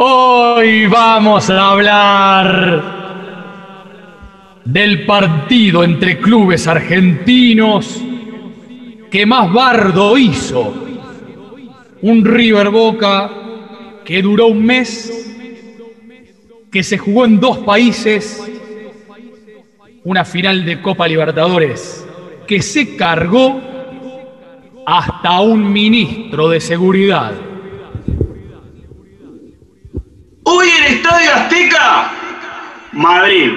Hoy vamos a hablar del partido entre clubes argentinos que más bardo hizo. Un River Boca que duró un mes, que se jugó en dos países, una final de Copa Libertadores que se cargó hasta un ministro de seguridad. Hoy en Estadio Azteca, Madrid.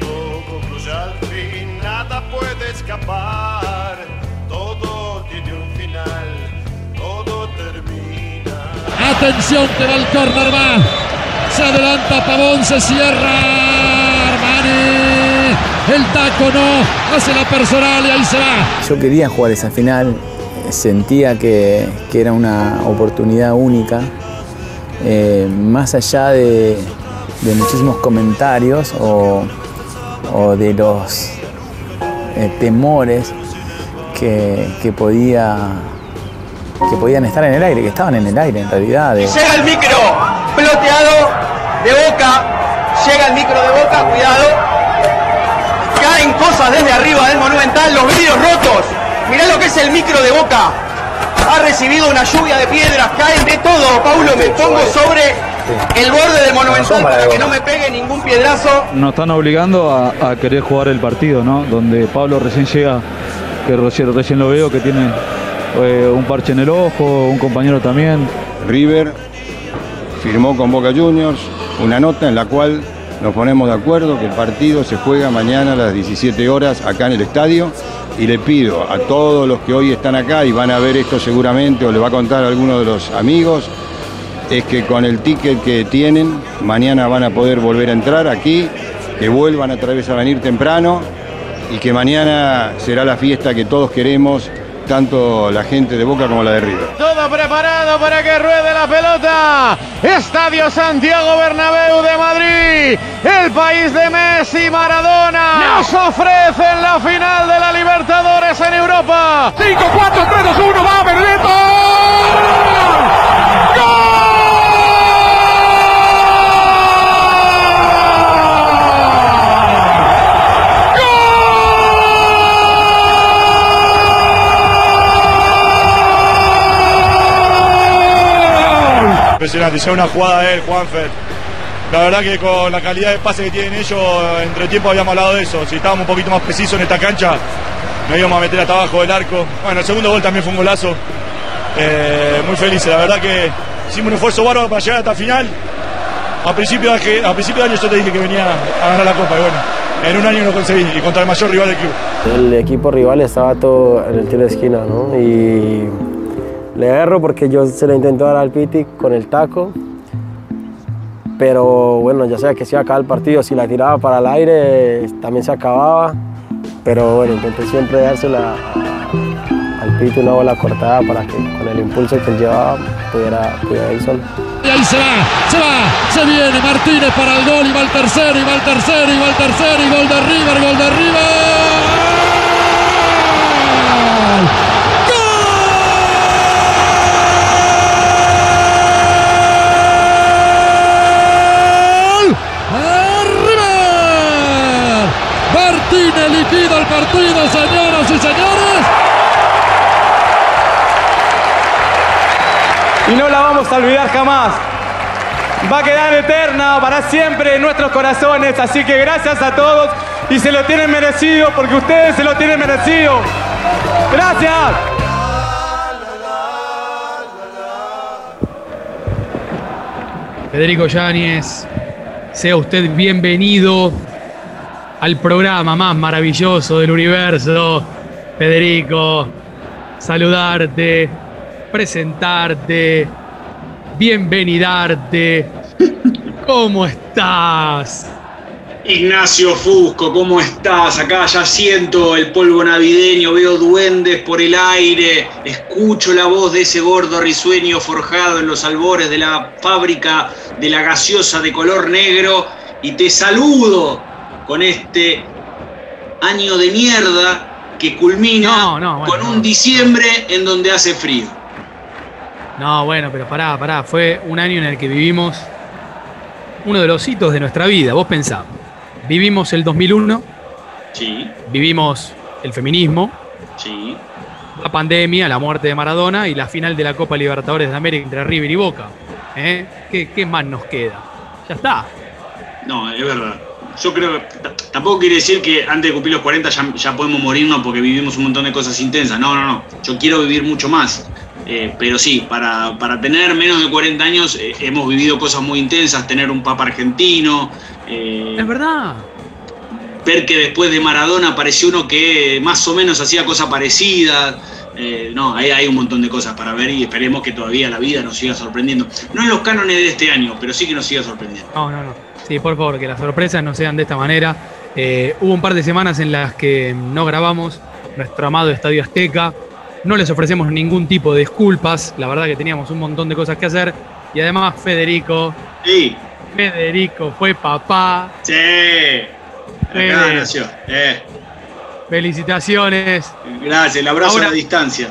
Todo concluye al fin, nada puede escapar. Todo tiene un final, todo termina. Atención que va el córner, va. Se adelanta Pavón, se cierra. El taco no. Hace la personal y ahí se va. Yo quería jugar esa final, sentía que, que era una oportunidad única, eh, más allá de, de muchísimos comentarios o, o de los eh, temores que, que podía que podían estar en el aire, que estaban en el aire en realidad. de- Llega el micro peloteado de boca. Llega el micro de boca, cuidado. Cosas desde arriba del monumental, los vidrios rotos. Mirá lo que es el micro de boca. Ha recibido una lluvia de piedras, caen de todo. Paulo, me pongo sobre el borde del monumental para que no me pegue ningún piedrazo. Nos están obligando a, a querer jugar el partido, ¿no? Donde Pablo recién llega, que recién, recién lo veo, que tiene eh, un parche en el ojo, un compañero también. River firmó con Boca Juniors una nota en la cual nos ponemos de acuerdo que el partido se juega mañana a las 17 horas acá en el estadio y le pido a todos los que hoy están acá y van a ver esto seguramente o le va a contar a alguno de los amigos, es que con el ticket que tienen mañana van a poder volver a entrar aquí, que vuelvan otra vez a venir temprano y que mañana será la fiesta que todos queremos, tanto la gente de Boca como la de River. Todo preparado para que ruede la pelota. Estadio Santiago Bernabéu de Madrid. El país de Messi y Maradona. Nos ofrecen la final de la Libertadores en Europa. 5, Impresionante, ya una jugada de él, Juanfer. La verdad que con la calidad de pase que tienen ellos, entre tiempo habíamos hablado de eso. Si estábamos un poquito más precisos en esta cancha, nos íbamos a meter hasta abajo del arco. Bueno, el segundo gol también fue un golazo. Eh, muy felices, la verdad que hicimos un esfuerzo bárbaro para llegar hasta la final. A principio, de, a principio de año yo te dije que venía a ganar la copa y bueno, en un año lo conseguí y contra el mayor rival del club. El equipo rival estaba todo en el tiro de esquina, ¿no? Le erro porque yo se le intento dar al Piti con el taco. Pero bueno, ya sea que se iba a acabar el partido, si la tiraba para el aire también se acababa. Pero bueno, intenté siempre dársela al Piti una bola cortada para que con el impulso que él llevaba pudiera, pudiera ir solo. Y ahí se va, se va, se viene Martínez para el gol y va el tercero, y va el tercero, y va el tercero, y gol de River, gol de River. ¡Gol! ¡A River! Martínez liquida el partido, señoras y señores. y no la vamos a olvidar jamás. Va a quedar eterna para siempre en nuestros corazones, así que gracias a todos y se lo tienen merecido porque ustedes se lo tienen merecido. Gracias. Federico Yáñez, sea usted bienvenido al programa más maravilloso del universo. Federico, saludarte, presentarte, bienvenidarte. ¿Cómo estás? Ignacio Fusco, ¿cómo estás? Acá ya siento el polvo navideño, veo duendes por el aire, escucho la voz de ese gordo risueño forjado en los albores de la fábrica de la gaseosa de color negro y te saludo con este año de mierda que culmina No, no, bueno, con un diciembre en donde hace frío. No, bueno, pero pará, pará. Fue un año en el que vivimos uno de los hitos de nuestra vida. Vos pensá. Vivimos el 2001, Sí, vivimos el feminismo, sí. la pandemia, la muerte de Maradona y la final de la Copa Libertadores de América entre River y Boca. ¿Eh? ¿Qué, qué más nos queda? Ya está. No, es verdad. Yo creo tampoco quiere decir que antes de cumplir los 40 ya, ya podemos morirnos porque vivimos un montón de cosas intensas. No, no, no. Yo quiero vivir mucho más. Eh, pero sí, para, para tener menos de 40 años eh, hemos vivido cosas muy intensas, tener un papa argentino, eh, Es verdad. ver que después de Maradona apareció uno que más o menos hacía cosas parecidas. Eh, no, hay, hay un montón de cosas para ver y esperemos que todavía la vida nos siga sorprendiendo. No en los cánones de este año, pero sí que nos siga sorprendiendo. No, no, no. Sí, por favor, que las sorpresas no sean de esta manera. Eh, hubo un par de semanas en las que no grabamos nuestro amado Estadio Azteca. No les ofrecemos ningún tipo de disculpas. La verdad que teníamos un montón de cosas que hacer. Y además, Federico. Sí. Federico fue papá. Sí. Acá nació. Eh, felicitaciones. gracias, el abrazo Ahora- a la distancia.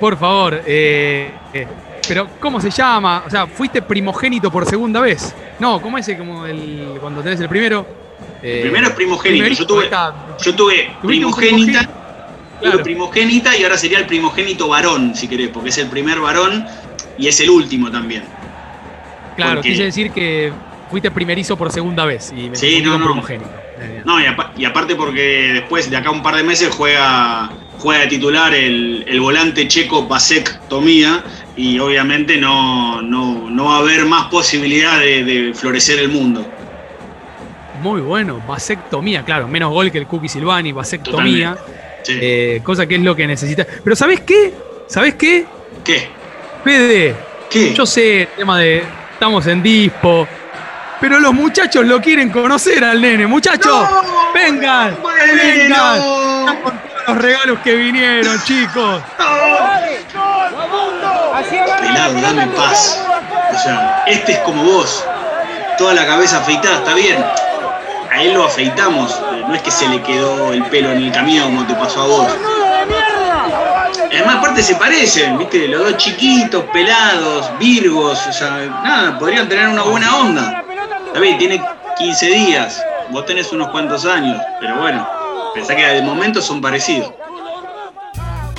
Por favor. eh, eh, pero, ¿cómo se llama? O sea, fuiste primogénito por segunda vez. No, ¿cómo es el, como el, cuando tenés el primero? Eh, Primero es primogénito. Yo tuve, yo tuve primogénita, Claro. primogénita y ahora sería el primogénito varón, si querés, porque es el primer varón y es el último también. Claro, Porque- quise decir que fuiste primerizo por segunda vez y me Sí, no, primogénito. No, y, y aparte porque después de acá un par de meses juega, juega de titular el, el volante checo Pasek Tomía y obviamente no, no, no va a haber más posibilidad de, de florecer el mundo. Muy bueno, vasectomía, claro, menos gol que el Cookie Silvani, vasectomía, Sí. eh, cosa que es lo que necesita. Pero ¿sabés qué? ¿Sabés qué? ¿Qué? Fede, ¿Qué? yo sé el tema de estamos en dispo, pero los muchachos lo quieren conocer al nene. Muchachos, vengan, vengan. Están con todos los regalos que vinieron, chicos. Dame paz. O sea, este es como vos. Toda la cabeza afeitada, está bien. A él lo afeitamos. No es que se le quedó el pelo en el camino como te pasó a vos. Además, aparte se parecen, ¿viste? Los dos chiquitos, pelados, virgos. O sea, nada, podrían tener una buena onda. Bien, tiene 15 días. Vos tenés unos cuantos años. Pero bueno, pensá que de momento son parecidos.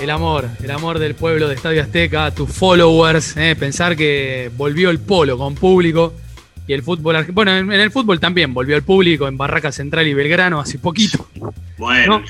El amor, el amor del pueblo de Estadio Azteca, tus followers, eh, pensar que volvió el polo con público y el fútbol, bueno, en, en el fútbol también volvió el público en Barraca Central y Belgrano hace poquito. Bueno.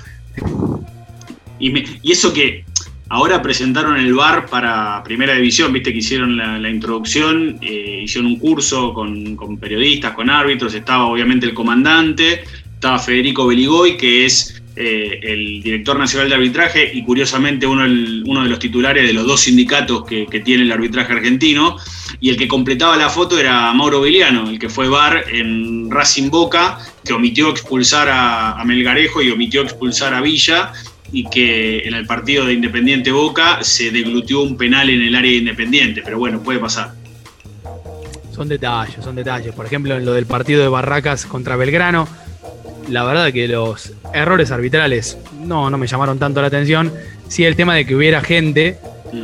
Y, me- y eso que ahora presentaron el bar para Primera División, viste que hicieron la, la introducción, eh, hicieron un curso con, con periodistas, con árbitros, estaba obviamente el comandante, estaba Federico Beligoy, que es eh, el director nacional de arbitraje y curiosamente uno, de los titulares de los dos sindicatos que, tiene el arbitraje argentino, y el que completaba la foto era Mauro Beliano, el que fue bar en Racing Boca, que omitió expulsar a, a Melgarejo y omitió expulsar a Villa, y que en el partido de Independiente Boca se deglutió un penal en el área de Independiente, pero bueno, puede pasar. Son detalles, son detalles. Por ejemplo, en lo del partido de Barracas contra Belgrano, la verdad que los errores arbitrales no, no me llamaron tanto la atención. Sí el tema de que hubiera gente,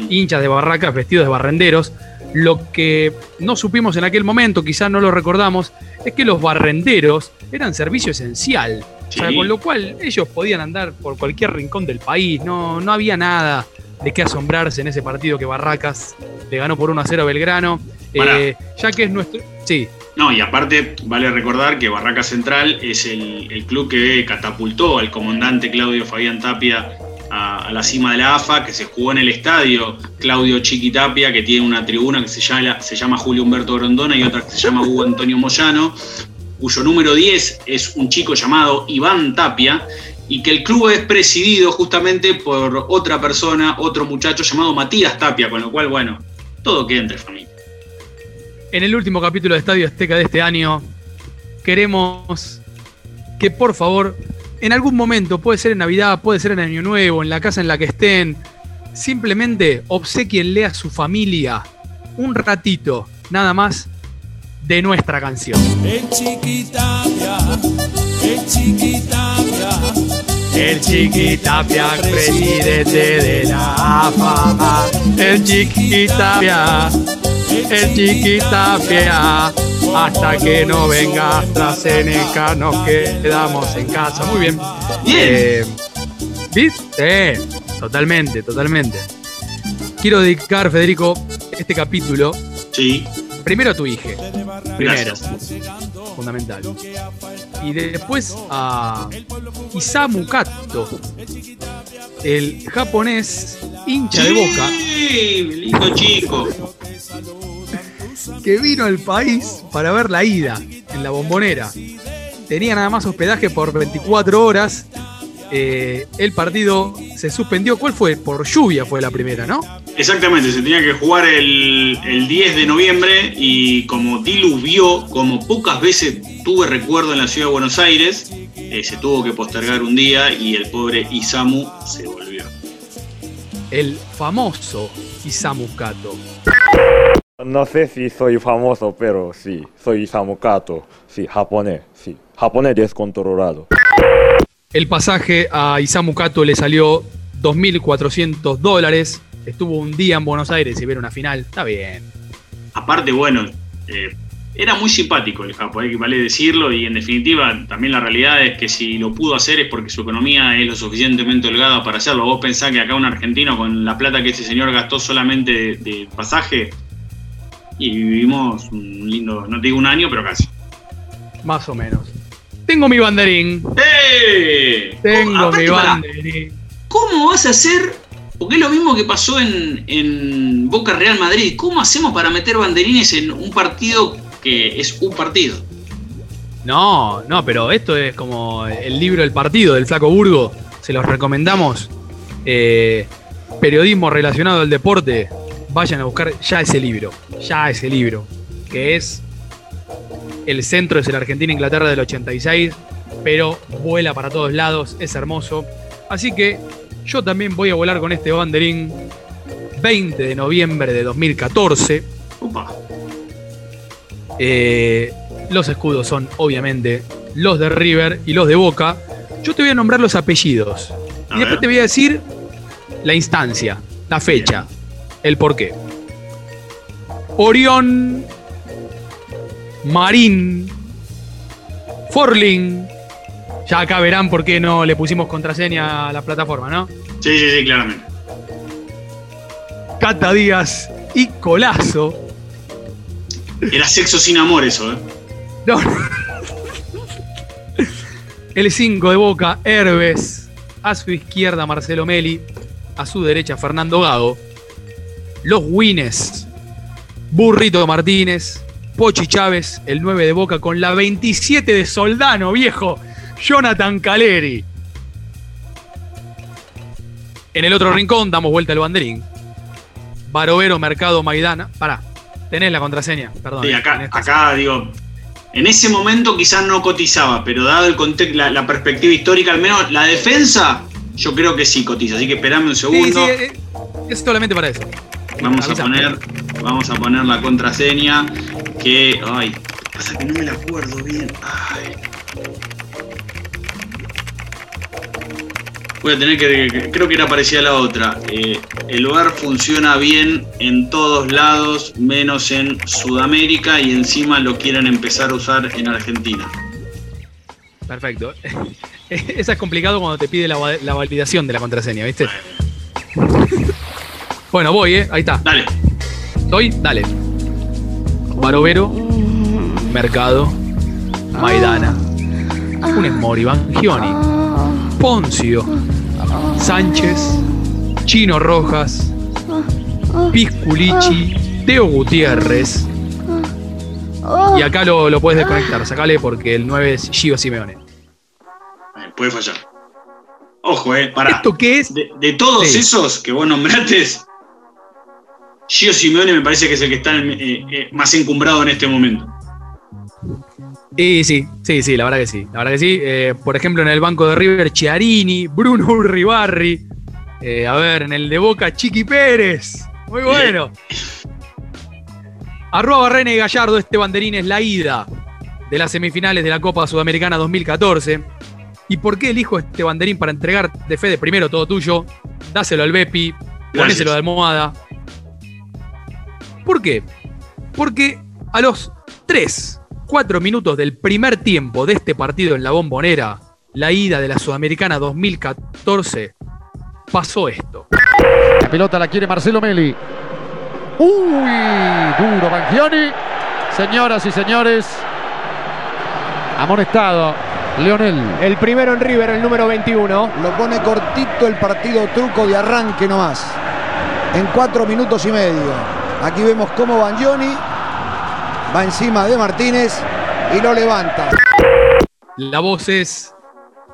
hinchas de Barracas vestidos de barrenderos. Lo que no supimos en aquel momento, quizás no lo recordamos, es que los barrenderos eran servicio esencial. O sea, Sí. con lo cual ellos podían andar por cualquier rincón del país. No, no había nada de qué asombrarse en ese partido que Barracas le ganó por 1 a 0 a Belgrano. Eh, ya que es nuestro. Sí, No, y aparte vale recordar que Barraca Central es el, club que catapultó al comandante Claudio Fabián Tapia a, a la cima de la AFA, que se jugó en el estadio Claudio Chiqui Tapia, que tiene una tribuna que se llama, se llama Julio Humberto Grondona y otra que se llama Hugo Antonio Moyano, cuyo número 10 es un chico llamado Iván Tapia, y que el club es presidido justamente por otra persona, otro muchacho llamado Matías Tapia, con lo cual, bueno, todo queda entre familia. En el último capítulo de Estadio Azteca de este año, queremos que por favor, en algún momento, puede ser en Navidad, puede ser en Año Nuevo, en la casa en la que estén, simplemente obsequienle a su familia un ratito, nada más, de nuestra canción. En Chiquitapia El chiquitapia. El chiquitapia, presidente de la AFA. El chiquitapia. El chiquitapia. Hasta que no venga AstraZeneca nos quedamos en casa. Muy bien. Eh, ¿Viste? Totalmente, totalmente. Quiero dedicar, Federico, este capítulo. Sí. Primero a tu hija. Primero. Gracias. Fundamental. Y después a Isamu Kato, el japonés hincha de boca lindo chico. Que vino al país para ver la ida en la bombonera. Tenía nada más hospedaje por 24 horas. Eh, el partido se suspendió. ¿Cuál fue? Por lluvia fue la primera, ¿no? Exactamente, se tenía que jugar el, el 10 de noviembre y como diluvió, como pocas veces tuve recuerdo en la ciudad de Buenos Aires, eh, se tuvo que postergar un día y el pobre Isamu se volvió. El famoso Isamu Kato. No sé si soy famoso, pero sí, soy Isamu Kato. Sí, japonés, sí. Japonés descontrolado. El pasaje a Isamu Kato le salió 2.400 dólares. Estuvo un día en Buenos Aires y ver una final. Está bien. Aparte, bueno, eh, era muy simpático el Japón, hay que vale decirlo, y en definitiva también la realidad es que si lo pudo hacer es porque su economía es lo suficientemente holgada para hacerlo. Vos pensás que acá un argentino con la plata que ese señor gastó solamente de, de pasaje y vivimos un lindo, no te digo un año, pero casi. Más o menos. Tengo mi banderín. ¡Eh! Tengo Aparte, mi banderín. ¿Cómo vas a hacer? Porque es lo mismo que pasó en, en Boca Real Madrid. ¿Cómo hacemos para meter banderines en un partido que es un partido? No, no, pero esto es como el libro del partido del Flaco Burgo. Se los recomendamos. Eh, periodismo relacionado al deporte. Vayan a buscar ya ese libro. Ya ese libro. Que es El centro es el Argentina-Inglaterra del 86. Pero vuela para todos lados. Es hermoso. Así que yo también voy a volar con este banderín. 20 de noviembre de 2014. Opa. Eh, los escudos son, obviamente, los de River y los de Boca. Yo te voy a nombrar los apellidos. A y después ver. te voy a decir la instancia, la fecha, el porqué. Orión, Marín, Forling. Ya acá verán por qué no le pusimos contraseña a la plataforma, ¿no? Sí, sí, sí, claramente. Cata Díaz y Colazo. Era sexo sin amor eso, ¿eh? No. El 5 de Boca, Herbes. A su izquierda, Marcelo Meli. A su derecha, Fernando Gago. Los Wines. Burrito Martínez. Pochi Chávez, el 9 de Boca, con la 27 de Soldano, viejo. Jonathan Caleri. En el otro rincón, damos vuelta al banderín. Barovero, Mercado, Maidana. Pará, tenés la contraseña, perdón. Sí, acá, tenés acá digo, en ese momento quizás no cotizaba, pero dado el contexto, la, la perspectiva histórica, al menos la defensa, yo creo que sí cotiza. Así que esperame un segundo. sí, eh, es solamente para eso. Vamos a poner, vamos a poner la contraseña que, ay, pasa que no me la acuerdo bien. Ay. Voy a tener que, creo que era parecida a la otra. Eh, el bar funciona bien en todos lados, menos en Sudamérica y encima lo quieren empezar a usar en Argentina. Perfecto. Esa es complicado cuando te pide la, la validación de la contraseña, ¿viste? Bueno, voy, ¿eh? Ahí está. Dale. ¿Estoy? Dale. Barovero, Mercado, Maidana, Funes Mori, Bangioni, Poncio, Sánchez, Chino Rojas, Pisculichi, Teo Gutiérrez. Y acá lo, lo puedes desconectar, sacale porque el 9 es Gio Simeone. Eh, Puede fallar. Ojo, eh, para. ¿Esto qué es? De, de todos Sí. esos que vos nombraste, Gio Simeone me parece que es el que está eh, eh, más encumbrado en este momento. Y sí, sí, sí, la verdad que sí. La verdad que sí. Eh, por ejemplo, en el banco de River, Chiarini, Bruno Urribarri. A ver, en el de Boca, Chiqui Pérez. Muy bueno. Arroba Barrena y Gallardo, este banderín es la ida de las semifinales de la Copa Sudamericana 2014. ¿Y por qué elijo este banderín para entregar de Fede? Primero, todo tuyo. Dáselo al Bepi. Ponéselo de almohada. ¿Por qué? Porque a los 3, 4 minutos del primer tiempo de este partido en la bombonera, la ida de la Sudamericana 2014, pasó esto. La pelota la quiere Marcelo Meli. Uy, duro Bangioni. Señoras y señores, amonestado Leonel. El primero en River, el número 21. Lo pone cortito el partido truco de arranque nomás. En cuatro minutos y medio. Aquí vemos cómo Bangioni va encima de Martínez y lo levanta. La voz es,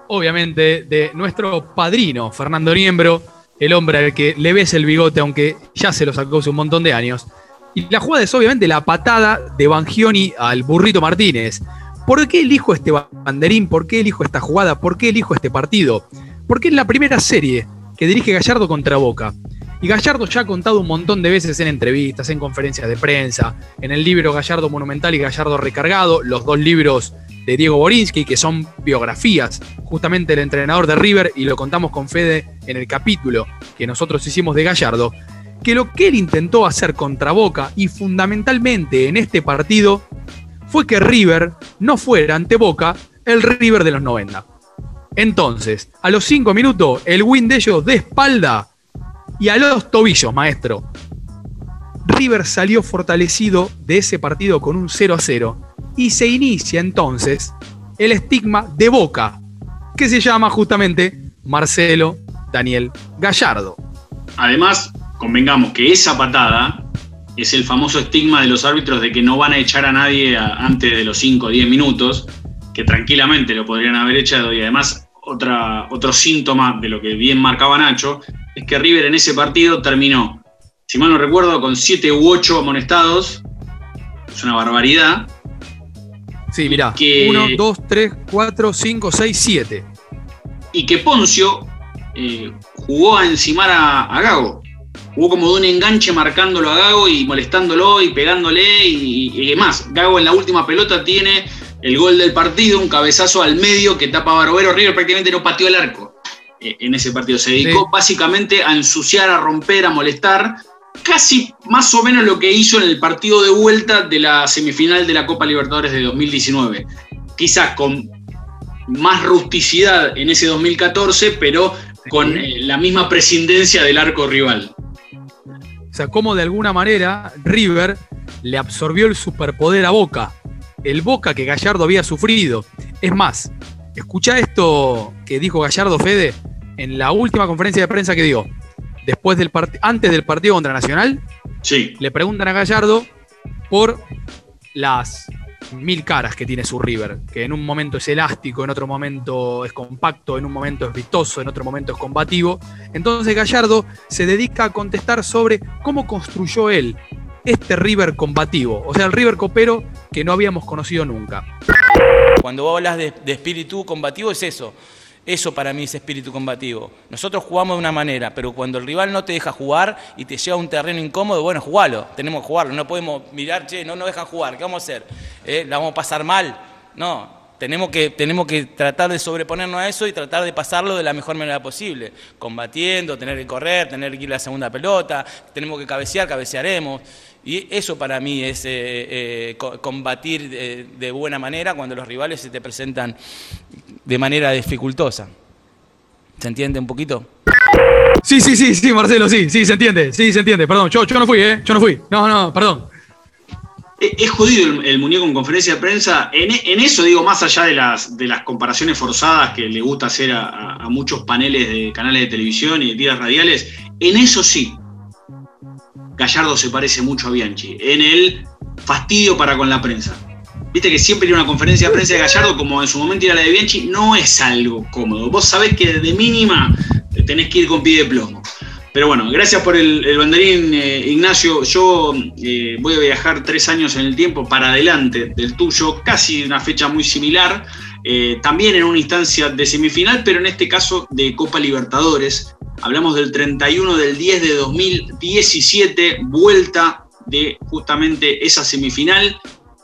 obviamente, de nuestro padrino, Fernando Niembro, el hombre al que le ves el bigote, aunque ya se lo sacó hace un montón de años. Y la jugada es obviamente la patada de Bangioni al burrito Martínez. ¿Por qué elijo este banderín? ¿Por qué elijo esta jugada? ¿Por qué elijo este partido? Porque es la primera serie que dirige Gallardo contra Boca. Y Gallardo ya ha contado un montón de veces en entrevistas, en conferencias de prensa, en el libro Gallardo Monumental y Gallardo Recargado, los dos libros de Diego Borinsky, que son biografías justamente del entrenador de River, y lo contamos con Fede en el capítulo que nosotros hicimos de Gallardo, que lo que él intentó hacer contra Boca y fundamentalmente en este partido fue que River no fuera ante Boca el River de los 90. Entonces, a los 5 minutos, el win de ellos de espalda y a los tobillos, maestro. River salió fortalecido de ese partido con un 0 a 0 y se inicia entonces el estigma de Boca, que se llama justamente Marcelo Daniel Gallardo. Además, convengamos que esa patada es el famoso estigma de los árbitros de que no van a echar a nadie antes de los 5 o 10 minutos, que tranquilamente lo podrían haber echado y además otro síntoma de lo que bien marcaba Nacho es que River en ese partido terminó, si mal no recuerdo, con 7 u 8 amonestados, es una barbaridad, Sí, mirá. Que- 1, 2, 3, 4, 5, 6, 7. y que Poncio eh, jugó a encimar a, a Gago. Jugó como de un enganche marcándolo a Gago y molestándolo y pegándole y, y demás. Gago en la última pelota tiene el gol del partido, un cabezazo al medio que tapa a Barovero. River prácticamente no pateó el arco en ese partido. Se dedicó básicamente a ensuciar, a romper, a molestar. Casi más o menos lo que hizo en el partido de vuelta de la semifinal de la Copa Libertadores de 2019. Quizás con más rusticidad en ese 2014, pero con eh, la misma prescindencia del arco rival. O sea, como de alguna manera River le absorbió el superpoder a Boca. El Boca que Gallardo había sufrido. Es más, escucha esto que dijo Gallardo Fede en la última conferencia de prensa que dio. Después del part- antes del partido contra Nacional, Sí. le preguntan a Gallardo por las mil caras que tiene su River, que en un momento es elástico, en otro momento es compacto, en un momento es vistoso, en otro momento es combativo. Entonces Gallardo se dedica a contestar sobre cómo construyó él este River combativo, o sea, el River copero que no habíamos conocido nunca. Cuando vos hablas de, de espíritu combativo es eso. Eso para mí es espíritu combativo. Nosotros jugamos de una manera, pero cuando el rival no te deja jugar y te lleva a un terreno incómodo, bueno, jugalo. Tenemos que jugarlo. No podemos mirar, che, no nos dejan jugar. ¿Qué vamos a hacer? ¿Eh? ¿La vamos a pasar mal? No. Tenemos que, tenemos que tratar de sobreponernos a eso y tratar de pasarlo de la mejor manera posible. Combatiendo, tener que correr, tener que ir a la segunda pelota, tenemos que cabecear, cabecearemos. Y eso para mí es eh, eh, co- combatir de, de buena manera cuando los rivales se te presentan de manera dificultosa. ¿Se entiende un poquito? Sí, sí, sí, sí, Marcelo, sí, sí, se entiende, sí, se entiende, perdón, yo, yo no fui, ¿eh? Yo no fui, no, no, perdón. Es es jodido el, el muñeco en conferencia de prensa. En, en eso, digo, más allá de las, de las comparaciones forzadas que le gusta hacer a, a- a muchos paneles de canales de televisión y de tiras radiales, en eso sí. Gallardo se parece mucho a Bianchi. En el fastidio para con la prensa. Viste que siempre ir a una conferencia de prensa de Gallardo, como en su momento ir a la de Bianchi, no es algo cómodo. Vos sabés que de mínima te tenés que ir con pie de plomo. Pero bueno, gracias por el, el banderín, eh, Ignacio. Yo eh, voy a viajar tres años en el tiempo para adelante del tuyo, casi una fecha muy similar. Eh, también en una instancia de semifinal, pero en este caso de Copa Libertadores. Hablamos del 31 del 10 de 2017, vuelta de justamente esa semifinal.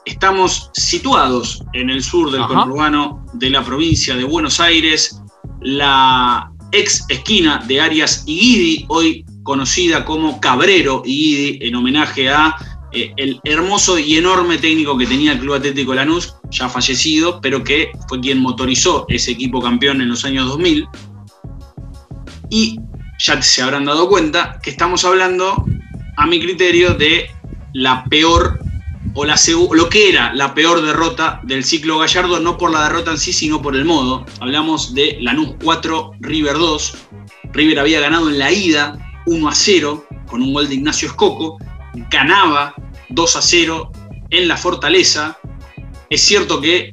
estamos situados en el sur del conurbano de la provincia de Buenos Aires, la ex esquina de Arias y Guidi, hoy conocida como Cabrero y Guidi, en homenaje a eh, el hermoso y enorme técnico que tenía el Club Atlético Lanús, ya fallecido, pero que fue quien motorizó ese equipo campeón en los años 2000. Y ya se habrán dado cuenta que estamos hablando, a mi criterio, de la peor o lo que era la peor derrota del ciclo Gallardo, no por la derrota en sí, sino por el modo. Hablamos de Lanús 4, River 2. River había ganado en la ida 1 a 0 con un gol de Ignacio Escoco, ganaba 2 a 0 en la Fortaleza. Es cierto que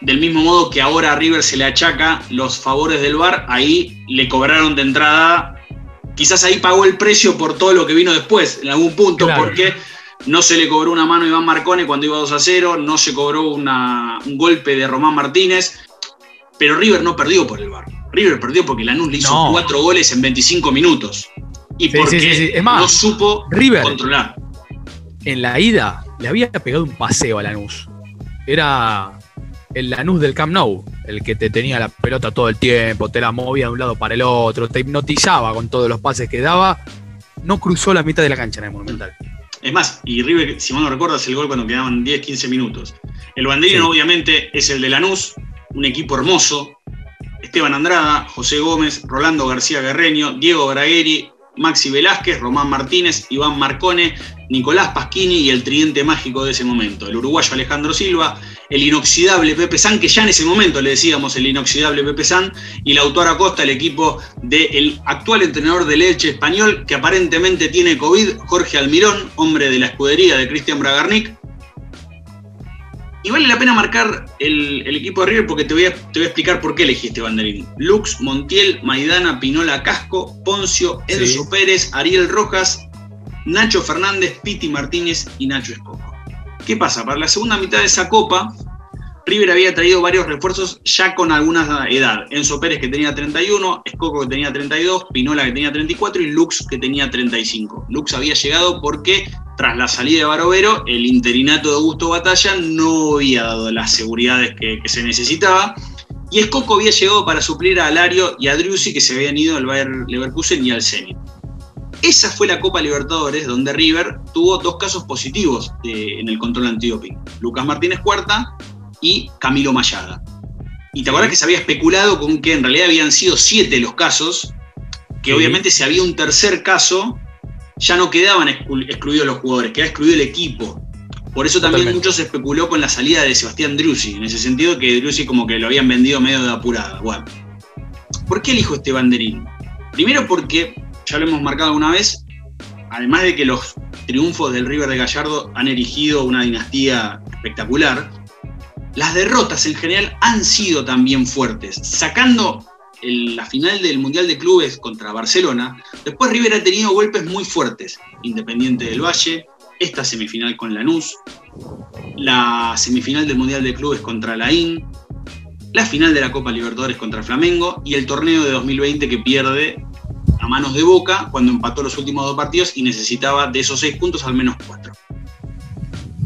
del mismo modo que ahora a River se le achaca los favores del VAR, ahí le cobraron de entrada, quizás ahí pagó el precio por todo lo que vino después, en algún punto, Claro. porque no se le cobró una mano a Iván Marcone cuando iba 2 a 0, no se cobró una- un golpe de Román Martínez, pero River no perdió por el VAR. River perdió porque Lanús le hizo No. cuatro goles en 25 minutos. Y Sí, porque sí, sí, sí. Es más, no supo River. controlar. En la ida le había pegado un paseo a Lanús. Era el Lanús del Camp Nou, el que te tenía la pelota todo el tiempo, te la movía de un lado para el otro, te hipnotizaba con todos los pases que daba. No cruzó la mitad de la cancha en el Monumental. Es más, y River, si mal no recuerdo, hace el gol cuando quedaban 10, 15 minutos. El banderín, Sí. obviamente, es el de Lanús, un equipo hermoso. Esteban Andrada, José Gómez, Rolando García Guerreño, Diego Bragueri, Maxi Velázquez, Román Martínez, Iván Marcone, Nicolás Pasquini y el tridente mágico de ese momento. El uruguayo Alejandro Silva, el inoxidable Pepe San, que ya en ese momento le decíamos el inoxidable Pepe San, y la autora Acosta, el equipo del actual entrenador del Elche español, que aparentemente tiene COVID, Jorge Almirón, hombre de la escudería de Cristian Bragarnik. Y vale la pena marcar el, el equipo de River porque te voy, a, te voy a explicar por qué elegí este banderín. Lux, Montiel, Maidana, Pinola Casco, Poncio, Enzo Sí. Pérez, Ariel Rojas, Nacho Fernández, Piti Martínez y Nacho Escoco. ¿Qué pasa? Para la segunda mitad de esa copa, River había traído varios refuerzos ya con alguna edad. Enzo Pérez que tenía 31, Escoco que tenía 32, Pinola que tenía 34 y Lux que tenía 35. Lux había llegado porque tras la salida de Barovero, el interinato de Augusto Batalla no había dado las seguridades que, se necesitaba. Y Escoco había llegado para suplir a Alario y a Driussi que se habían ido al Bayer Leverkusen y al Zenit. Esa fue la Copa Libertadores donde River tuvo dos casos positivos eh, en el control antidoping. Lucas Martínez Cuarta y Camilo Mayada. Y te acuerdas que se había especulado con que en realidad habían sido siete los casos, que Sí. obviamente si había un tercer caso, ya no quedaban exclu- excluidos los jugadores, quedaba excluido el equipo. Por eso también mucho se especuló con la salida de Sebastián Driussi, en ese sentido que Driussi como que lo habían vendido medio de apurada. Bueno, ¿por qué elijo este banderín? Primero porque, ya lo hemos marcado alguna vez, además de que los triunfos del River de Gallardo han erigido una dinastía espectacular, las derrotas en general han sido también fuertes. Sacando la final del Mundial de Clubes contra Barcelona, después River ha tenido golpes muy fuertes. Independiente del Valle, esta semifinal con Lanús, la semifinal del Mundial de Clubes contra Laín, la final de la Copa Libertadores contra Flamengo y el torneo de 2020 que pierde a manos de Boca cuando empató los últimos dos partidos y necesitaba de esos seis puntos al menos cuatro.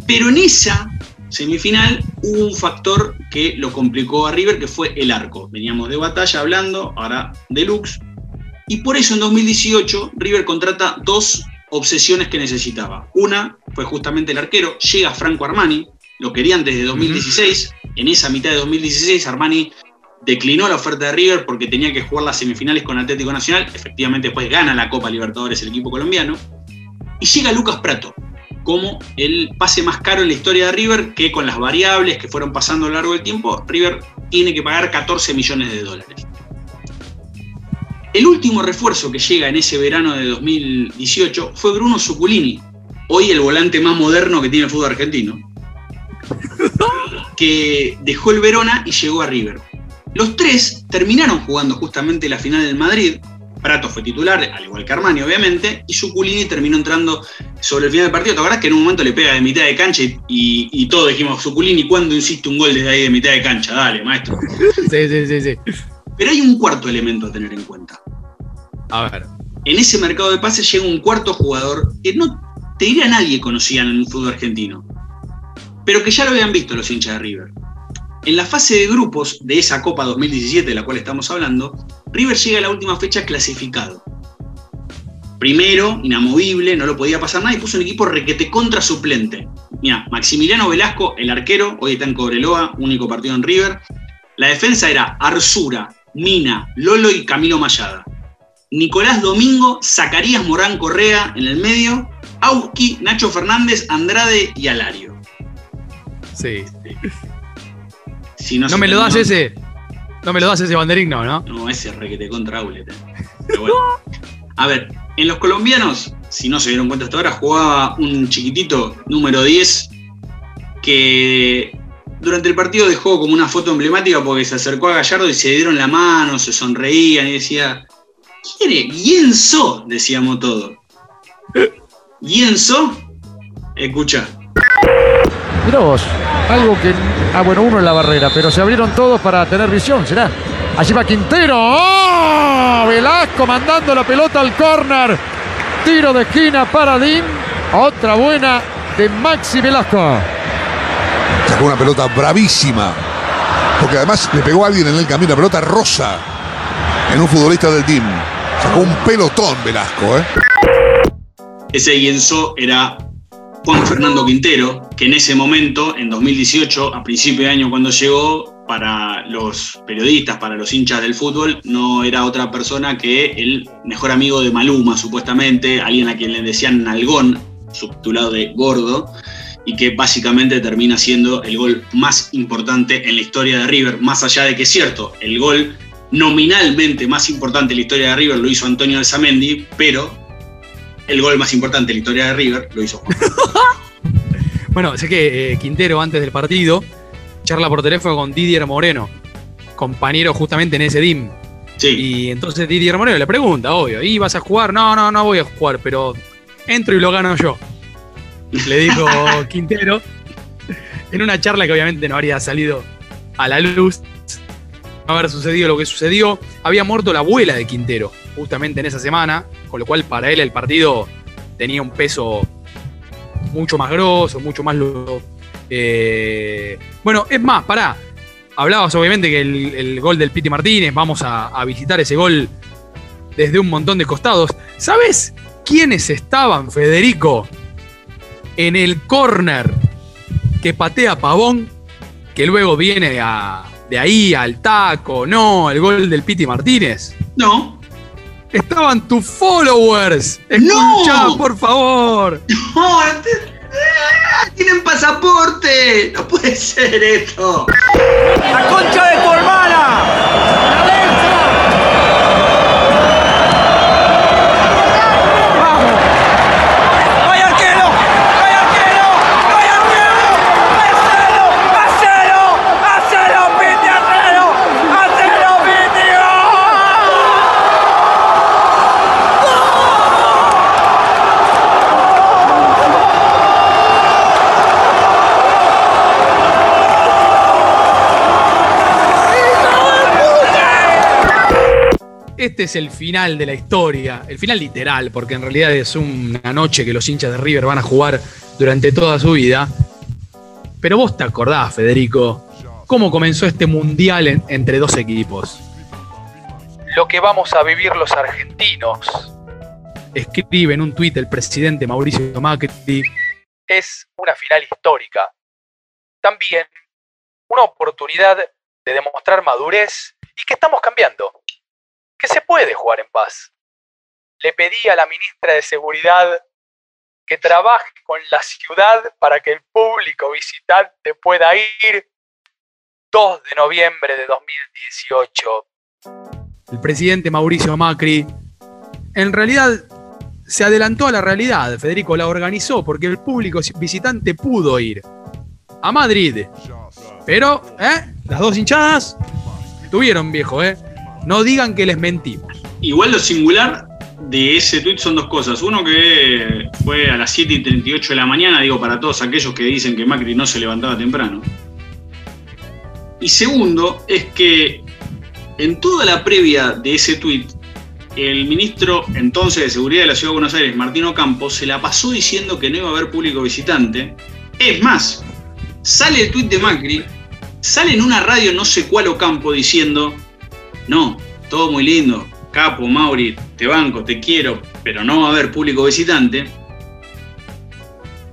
Pero en esa semifinal hubo un factor que lo complicó a River, que fue el arco. Veníamos de batalla hablando, ahora de Lux. Y por eso en 2018 River contrata dos obsesiones que necesitaba. Una fue justamente el arquero, llega Franco Armani, lo querían desde 2016. En esa mitad de 2016 Armani declinó la oferta de River porque tenía que jugar las semifinales con Atlético Nacional. Efectivamente después gana la Copa Libertadores el equipo colombiano. Y llega Lucas Prato como el pase más caro en la historia de River, que con las variables que fueron pasando a lo largo del tiempo, River tiene que pagar 14 millones de dólares. El último refuerzo que llega en ese verano de 2018 fue Bruno Zuculini, hoy el volante más moderno que tiene el fútbol argentino, que dejó el Verona y llegó a River. Los tres terminaron jugando justamente la final del Madrid. Prato fue titular, al igual que Armani, obviamente, y Zuculini terminó entrando sobre el final del partido. ¿Te acordás que en un momento le pega de mitad de cancha y, y, y todos dijimos, Zuculini, ¿cuándo insiste un gol desde ahí de mitad de cancha? Dale, maestro. Sí, sí, sí, sí. Pero hay un cuarto elemento a tener en cuenta. A ver. En ese mercado de pases llega un cuarto jugador que no te diría nadie conocía en el fútbol argentino. pero que ya lo habían visto los hinchas de River. En la fase de grupos de esa Copa 2017 de la cual estamos hablando, River llega a la última fecha clasificado. Primero, inamovible, no lo podía pasar nada y puso un equipo requete contra suplente. Mira, Maximiliano Velasco, el arquero, hoy está en Cobreloa, único partido en River. La defensa era Arzura, Mina, Lolo y Camilo Mayada. Nicolás Domingo, Zacarías Morán Correa en el medio, Auski, Nacho Fernández, Andrade y Alario. Sí. Si no, me lo das ese. No me lo das ese banderín, no, ¿no? No, ese requete contra Aulet. eh. Pero bueno. A ver, en los colombianos, si no se dieron cuenta hasta ahora, jugaba un chiquitito número 10 que durante el partido dejó como una foto emblemática porque se acercó a Gallardo y se dieron la mano, se sonreían y decía, ¿quién es? Guienzo, decíamos todo. Guienzo, escucha. Mirá vos, algo que. Ah, bueno, uno en la barrera, pero se abrieron todos para tener visión, ¿será? Allí va Quintero. ¡Oh! Velasco mandando la pelota al córner. Tiro de esquina para Dim. Otra buena de Maxi Velasco. Sacó una pelota bravísima. Porque además le pegó a alguien en el camino, una pelota rosa. En un futbolista del team. Sacó un pelotón Velasco, ¿eh? Ese Guienzo era Juan Fernando Quintero, que en ese momento, en 2018, a principio de año cuando llegó, para los periodistas, para los hinchas del fútbol, no era otra persona que el mejor amigo de Maluma, supuestamente, alguien a quien le decían Nalgón, subtitulado de Gordo, y que básicamente termina siendo el gol más importante en la historia de River, más allá de que es cierto, el gol nominalmente más importante en la historia de River lo hizo Antonio Alzamendi, pero el gol más importante en la historia de River lo hizo Juan. Bueno, sé que eh, Quintero antes del partido charla por teléfono con Didier Moreno, compañero justamente en ese DIM. Y entonces Didier Moreno le pregunta, obvio, ¿y vas a jugar? No, no, no voy a jugar, pero entro y lo gano yo. Le dijo Quintero en una charla que obviamente no habría salido a la luz. No haber sucedido lo que sucedió. Había muerto la abuela de Quintero, justamente en esa semana, con lo cual para él el partido tenía un peso mucho más grosso, mucho más. eh, Bueno, es más, pará. Hablabas obviamente que el, el gol del Piti Martínez, vamos a, a visitar ese gol desde un montón de costados. ¿Sabes quiénes estaban, Federico? En el córner que patea Pavón, que luego viene a- de ahí al taco, no, el gol del Piti Martínez. No. Estaban tus followers. Escuchá, por favor. No, te- ¡Ah! tienen pasaporte. No puede ser esto. ¡La concha de tu hermana! Este es el final de la historia, el final literal, porque en realidad es una noche que los hinchas de River van a jugar durante toda su vida. Pero vos te acordás, Federico, cómo comenzó este mundial en- entre dos equipos. Lo que vamos a vivir los argentinos, escribe en un tuit el presidente Mauricio Macri, es una final histórica. También una oportunidad de demostrar madurez y que estamos cambiando que se puede jugar en paz. Le pedí a la ministra de Seguridad que trabaje con la ciudad para que el público visitante pueda ir 2 de noviembre de 2018. El presidente Mauricio Macri en realidad se adelantó a la realidad, Federico la organizó porque el público visitante pudo ir a Madrid. Pero, ¿eh? Las dos hinchadas tuvieron viejo, ¿eh? No digan que les mentimos. Igual lo singular de ese tweet son dos cosas. Uno que fue a las 7 y 38 de la mañana, digo, para todos aquellos que dicen que Macri no se levantaba temprano. Y segundo, es que en toda la previa de ese tweet, el ministro entonces de Seguridad de la Ciudad de Buenos Aires, Martín Ocampo, se la pasó diciendo que no iba a haber público visitante. Es más, sale el tuit de Macri, sale en una radio no sé cuál Ocampo diciendo, no, todo muy lindo, capo, Mauri, te banco, te quiero, pero no va a haber público visitante.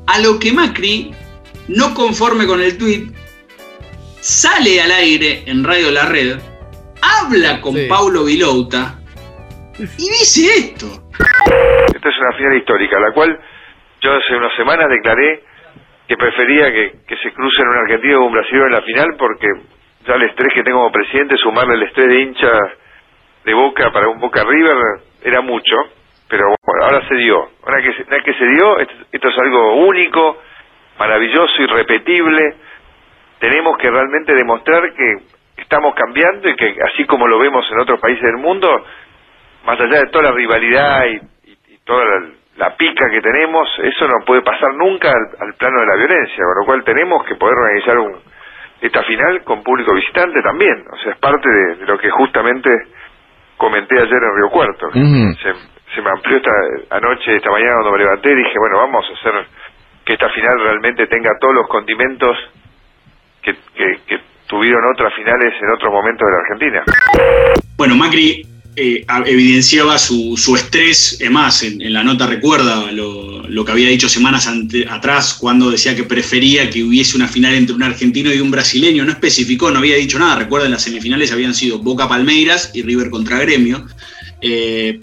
A lo que Macri, no conforme con el tuit, sale al aire en Radio La Red, habla con Paulo Vilouta y dice esto. Esta es una final histórica, la cual yo hace unas semanas declaré que prefería que, que se crucen un argentino con un brasileño en la final porque ya el estrés que tengo como presidente, sumarle el estrés de hincha de Boca para un Boca River era mucho, pero bueno, ahora se dio. Ahora que, se- dio, esto, esto es algo único, maravilloso, irrepetible. Tenemos que realmente demostrar que estamos cambiando y que así como lo vemos en otros países del mundo, más allá de toda la rivalidad y, toda la, pica que tenemos, eso no puede pasar nunca al plano de la violencia, con lo cual tenemos que poder organizar un, esta final con público visitante también, o sea, es parte de, de lo que justamente comenté ayer en Río Cuarto. se, se me amplió esta anoche, esta mañana cuando me levanté, dije, bueno, vamos a hacer que esta final realmente tenga todos los condimentos que, que, que tuvieron otras finales en otros momentos de la Argentina. Bueno, Macri eh, evidenciaba su, su estrés, es más, en, la nota recuerda lo, lo que había dicho semanas atrás cuando decía que prefería que hubiese una final entre un argentino y un brasileño, no especificó, no había dicho nada, recuerden las semifinales habían sido Boca Palmeiras y River contra Gremio, Eh,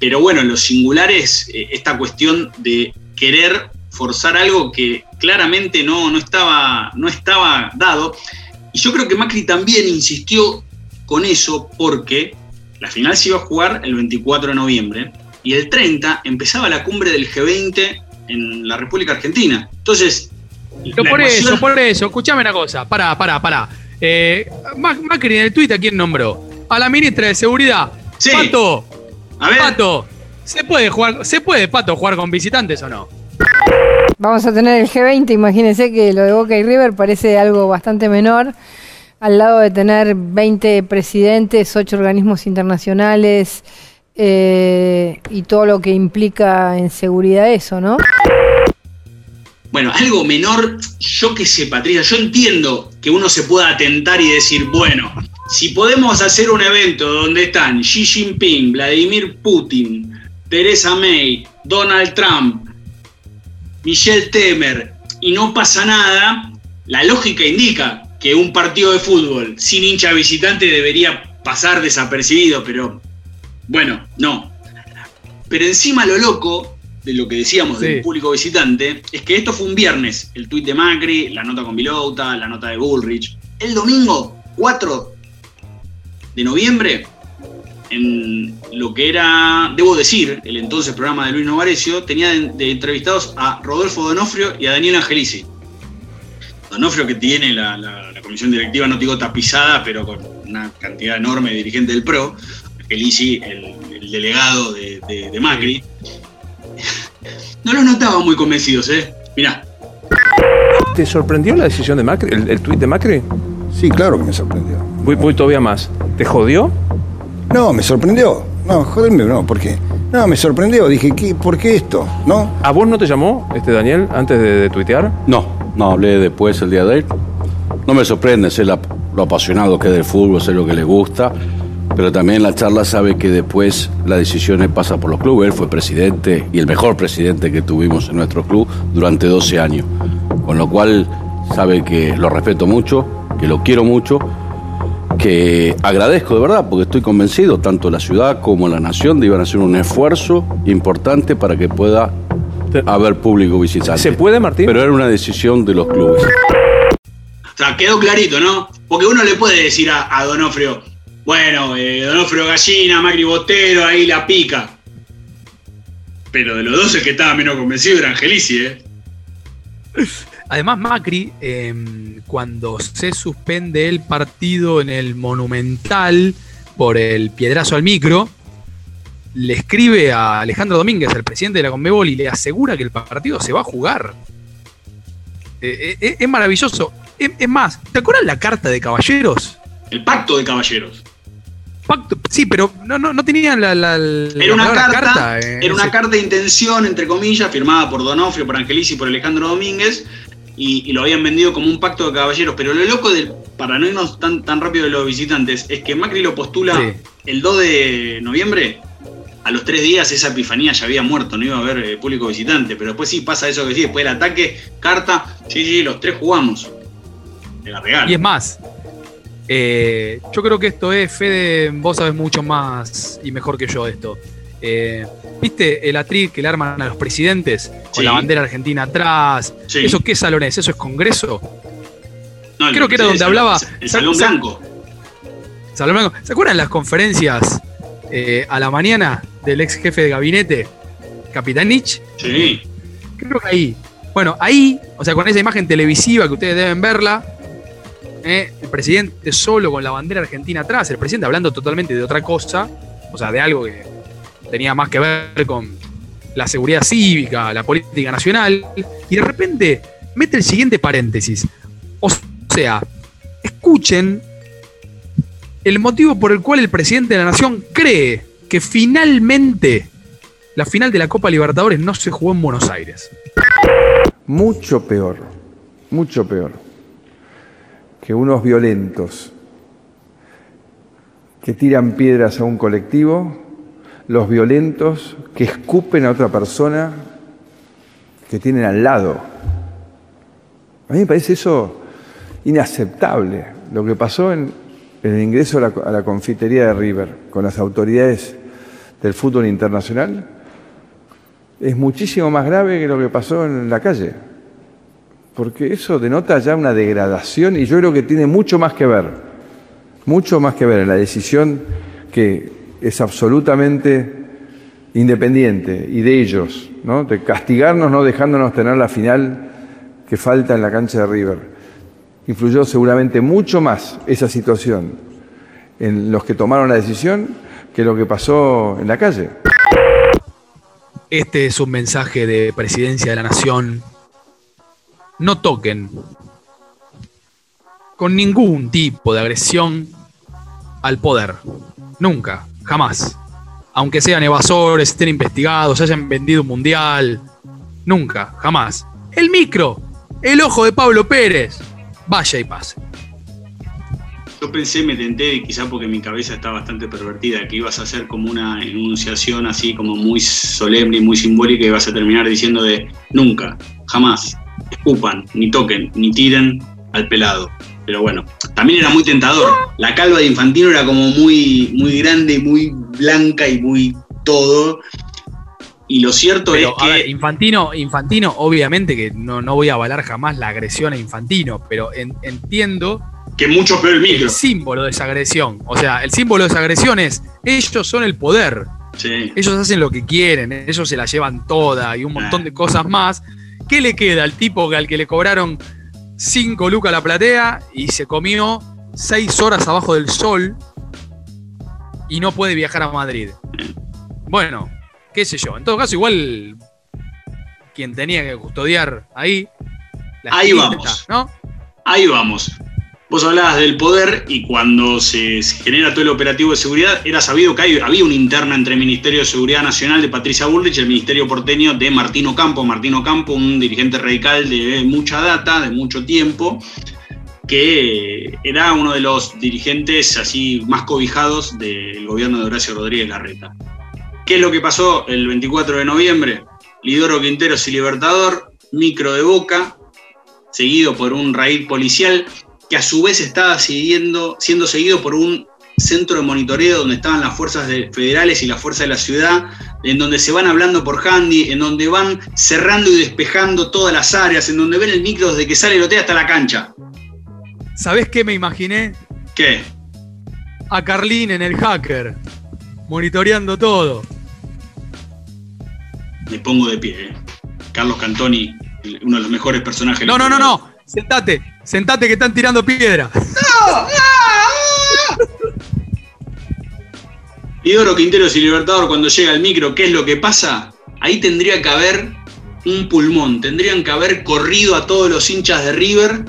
pero bueno, en los singulares, eh, esta cuestión de querer forzar algo que claramente no, no, estaba, no estaba dado, y yo creo que Macri también insistió con eso porque la final se iba a jugar el 24 de noviembre y el 30 empezaba la cumbre del G20 en la República Argentina. Entonces, Pero por emoción- eso, por eso, escuchame una cosa, pará, pará, pará. Eh, Mac- Macri en el tuit, ¿a quién nombró? A la ministra de Seguridad. Pato, Pato, ¿se puede jugar, se puede, Pato, jugar con visitantes o no? Vamos a tener el G20, imagínense que lo de Boca y River parece algo bastante menor, al lado de tener 20 presidentes, 8 organismos internacionales eh, y todo lo que implica en seguridad eso, ¿no? Bueno, algo menor, yo que sé, Patricia, yo entiendo que uno se pueda atentar y decir, bueno, si podemos hacer un evento donde están Xi Jinping, Vladimir Putin, Theresa May, Donald Trump, Michelle Temer, y no pasa nada, la lógica indica que un partido de fútbol sin hincha visitante debería pasar desapercibido, pero bueno, no. Pero encima lo loco de lo que decíamos del público visitante es que esto fue un viernes, el tuit de Macri, la nota con Vilouta, la nota de Bullrich. El domingo 4 de noviembre, en lo que era, debo decir, el entonces programa de Luis Novarecio, tenía de, de entrevistados a Rodolfo Donofrio y a Daniel Angelici. Donofrio que tiene la, la- la comisión directiva, no digo tapizada, pero con una cantidad enorme de dirigentes del PRO. Angelici, el, el delegado de, de- de Macri. No los notaba muy convencidos, ¿eh? Mirá. ¿Te sorprendió la decisión de Macri, el, el tuit de Macri? Sí, claro que me sorprendió. Voy, voy todavía más. ¿Te jodió? No, me sorprendió. No, joderme, no, ¿por qué? No, me sorprendió. Dije, ¿qué, ¿por qué esto? ¿No? ¿A vos no te llamó, este Daniel, antes de, de tuitear? No, no hablé después el día de hoy. No me sorprende, sé la- lo apasionado que es del fútbol, sé lo que le gusta, pero también la charla sabe que después la decisión pasa por los clubes. Él fue presidente y el mejor presidente que tuvimos en nuestro club durante 12 años. Con lo cual sabe que lo respeto mucho, que lo quiero mucho, que agradezco de verdad, porque estoy convencido, tanto la ciudad como la nación, de iban a hacer un esfuerzo importante para que pueda haber público visitante. ¿Se puede, Martín? Pero era una decisión de los clubes. O sea, quedó clarito, ¿no? Porque uno le puede decir a, a Donofrio, bueno, eh, Donofrio Gallina, Macri Botero, ahí la pica. Pero de los dos el que estaba menos convencido era Angelici, ¿eh? Además, Macri, eh, cuando se suspende el partido en el Monumental por el piedrazo al micro, le escribe a Alejandro Domínguez, el presidente de la Conmebol, y le asegura que el partido se va a jugar. Eh, eh, es maravilloso. Es, es más, ¿te acuerdas la carta de caballeros? El pacto de caballeros. Pacto, sí, pero no, no, no tenían la, la- la Era una carta, eh, era una ese- carta de intención, entre comillas, firmada por Donofrio, por Angelici y por Alejandro Domínguez, y, y lo habían vendido como un pacto de caballeros. Pero lo loco, del, para no irnos tan, tan rápido de los visitantes, es que Macri lo postula Sí. el 2 de noviembre. A los tres días esa epifanía ya había muerto, no iba a haber eh, público visitante. Pero después sí pasa eso que sí, después del ataque, carta, sí, sí, los tres jugamos. Te la regalo. Y es más, eh, yo creo que esto es, Fede, vos sabes mucho más y mejor que yo esto. Eh, ¿Viste el atril que le arman a los presidentes con Sí. la bandera argentina atrás? Sí. ¿Eso qué salón es? ¿Eso es Congreso? No, creo que era donde hablaba- El salón ¿se- blanco. Salón Blanco. ¿Se acuerdan las conferencias eh, a la mañana del ex jefe de gabinete, Capitán Nietzsche? Sí. Creo que ahí. Bueno, ahí, o sea, con esa imagen televisiva que ustedes deben verla, eh, el presidente solo con la bandera argentina atrás, el presidente hablando totalmente de otra cosa, o sea, de algo que tenía más que ver con la seguridad cívica, la política nacional, y de repente mete el siguiente paréntesis. O sea, escuchen el motivo por el cual el presidente de la nación cree que finalmente la final de la Copa Libertadores no se jugó en Buenos Aires. Mucho peor, mucho peor que unos violentos que tiran piedras a un colectivo, los violentos que escupen a otra persona que tienen al lado. A mí me parece eso inaceptable, lo que pasó en, en el ingreso a la, confitería de River con las autoridades del fútbol internacional es muchísimo más grave que lo que pasó en la calle. Porque eso denota ya una degradación y yo creo que tiene mucho más que ver, mucho más que ver en la decisión que es absolutamente independiente y de ellos, ¿no? de castigarnos no dejándonos tener la final que falta en la cancha de River. Influyó seguramente mucho más esa situación en los que tomaron la decisión que lo que pasó en la calle. Este es un mensaje de presidencia de la nación. No toquen con ningún tipo de agresión al poder. Nunca, jamás. Aunque sean evasores, estén investigados, hayan vendido un mundial. Nunca, jamás. El micro, el ojo de Pablo Pérez. Vaya y pase. Yo pensé, me tenté, quizá porque mi cabeza está bastante pervertida, que ibas a hacer como una enunciación así como muy solemne y muy simbólica y ibas a terminar diciendo de nunca, jamás, escupan, ni toquen, ni tiren al pelado. Pero bueno, también era muy tentador. La calva de Infantino era como muy, muy grande, muy blanca y muy todo. Y lo cierto Pero, es a que... ver, Infantino, Infantino, obviamente que no, no voy a avalar jamás la agresión a Infantino, pero en- entiendo que mucho peor el micro. El símbolo de esa agresión. O sea, el símbolo de esa agresión es ellos son el poder. Sí. Ellos hacen lo que quieren, ellos se la llevan toda y un montón de cosas más. ¿Qué le queda al tipo al que le cobraron 5 lucas la platea y se comió 6 horas abajo del sol y no puede viajar a Madrid? Bueno, qué sé yo. En todo caso, igual quien tenía que custodiar ahí. la Ahí vamos. ¿no? Ahí vamos. Vos hablabas del poder y cuando se, se genera todo el operativo de seguridad, era sabido que hay- había una interna entre el Ministerio de Seguridad Nacional de Patricia Bullrich y el Ministerio porteño de Martino Campo. Martino Campo, un dirigente radical de mucha data, de mucho tiempo, que era uno de los dirigentes así más cobijados del gobierno de Horacio Rodríguez Larreta. ¿Qué es lo que pasó el 24 de noviembre? Lidoro Quinteros y Libertador, micro de boca, seguido por un raíz policial que a su vez estaba siguiendo, siendo seguido por un centro de monitoreo donde estaban las fuerzas de- federales y las fuerzas de la ciudad, en donde se van hablando por handy, en donde van cerrando y despejando todas las áreas, en donde ven el micro desde que sale el hotel hasta la cancha. ¿Sabés qué me imaginé? ¿Qué? A Carlín en el hacker, monitoreando todo. Me pongo de pie. eh. Carlos Cantoni, uno de los mejores personajes. No, no, no, no. Sentate, sentate que están tirando piedra. Lidoro Quinteros y Libertador cuando llega el micro, ¿qué es lo que pasa? Ahí tendría que haber un pulmón, tendrían que haber corrido a todos los hinchas de River,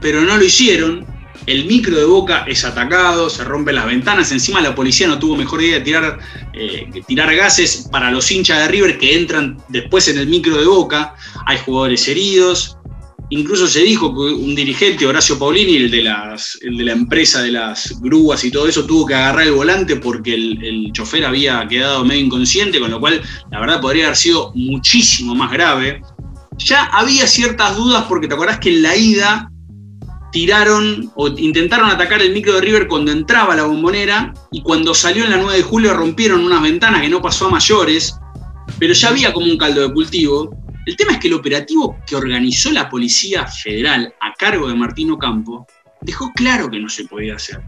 pero no lo hicieron. El micro de Boca es atacado, se rompen las ventanas, encima la policía no tuvo mejor idea de tirar, eh, que tirar gases para los hinchas de River que entran después en el micro de Boca. Hay jugadores heridos, Incluso se dijo que un dirigente, Horacio Paulini, de, el de la empresa de las grúas y todo eso, tuvo que agarrar el volante porque el, el chofer había quedado medio inconsciente, con lo cual la verdad podría haber sido muchísimo más grave. Ya había ciertas dudas porque te acordás que en la ida tiraron o intentaron atacar el micro de River cuando entraba la bombonera y cuando salió en la 9 de julio rompieron unas ventanas que no pasó a mayores, pero ya había como un caldo de cultivo. El tema es que el operativo que organizó la Policía Federal a cargo de Martín Ocampo dejó claro que no se podía hacer.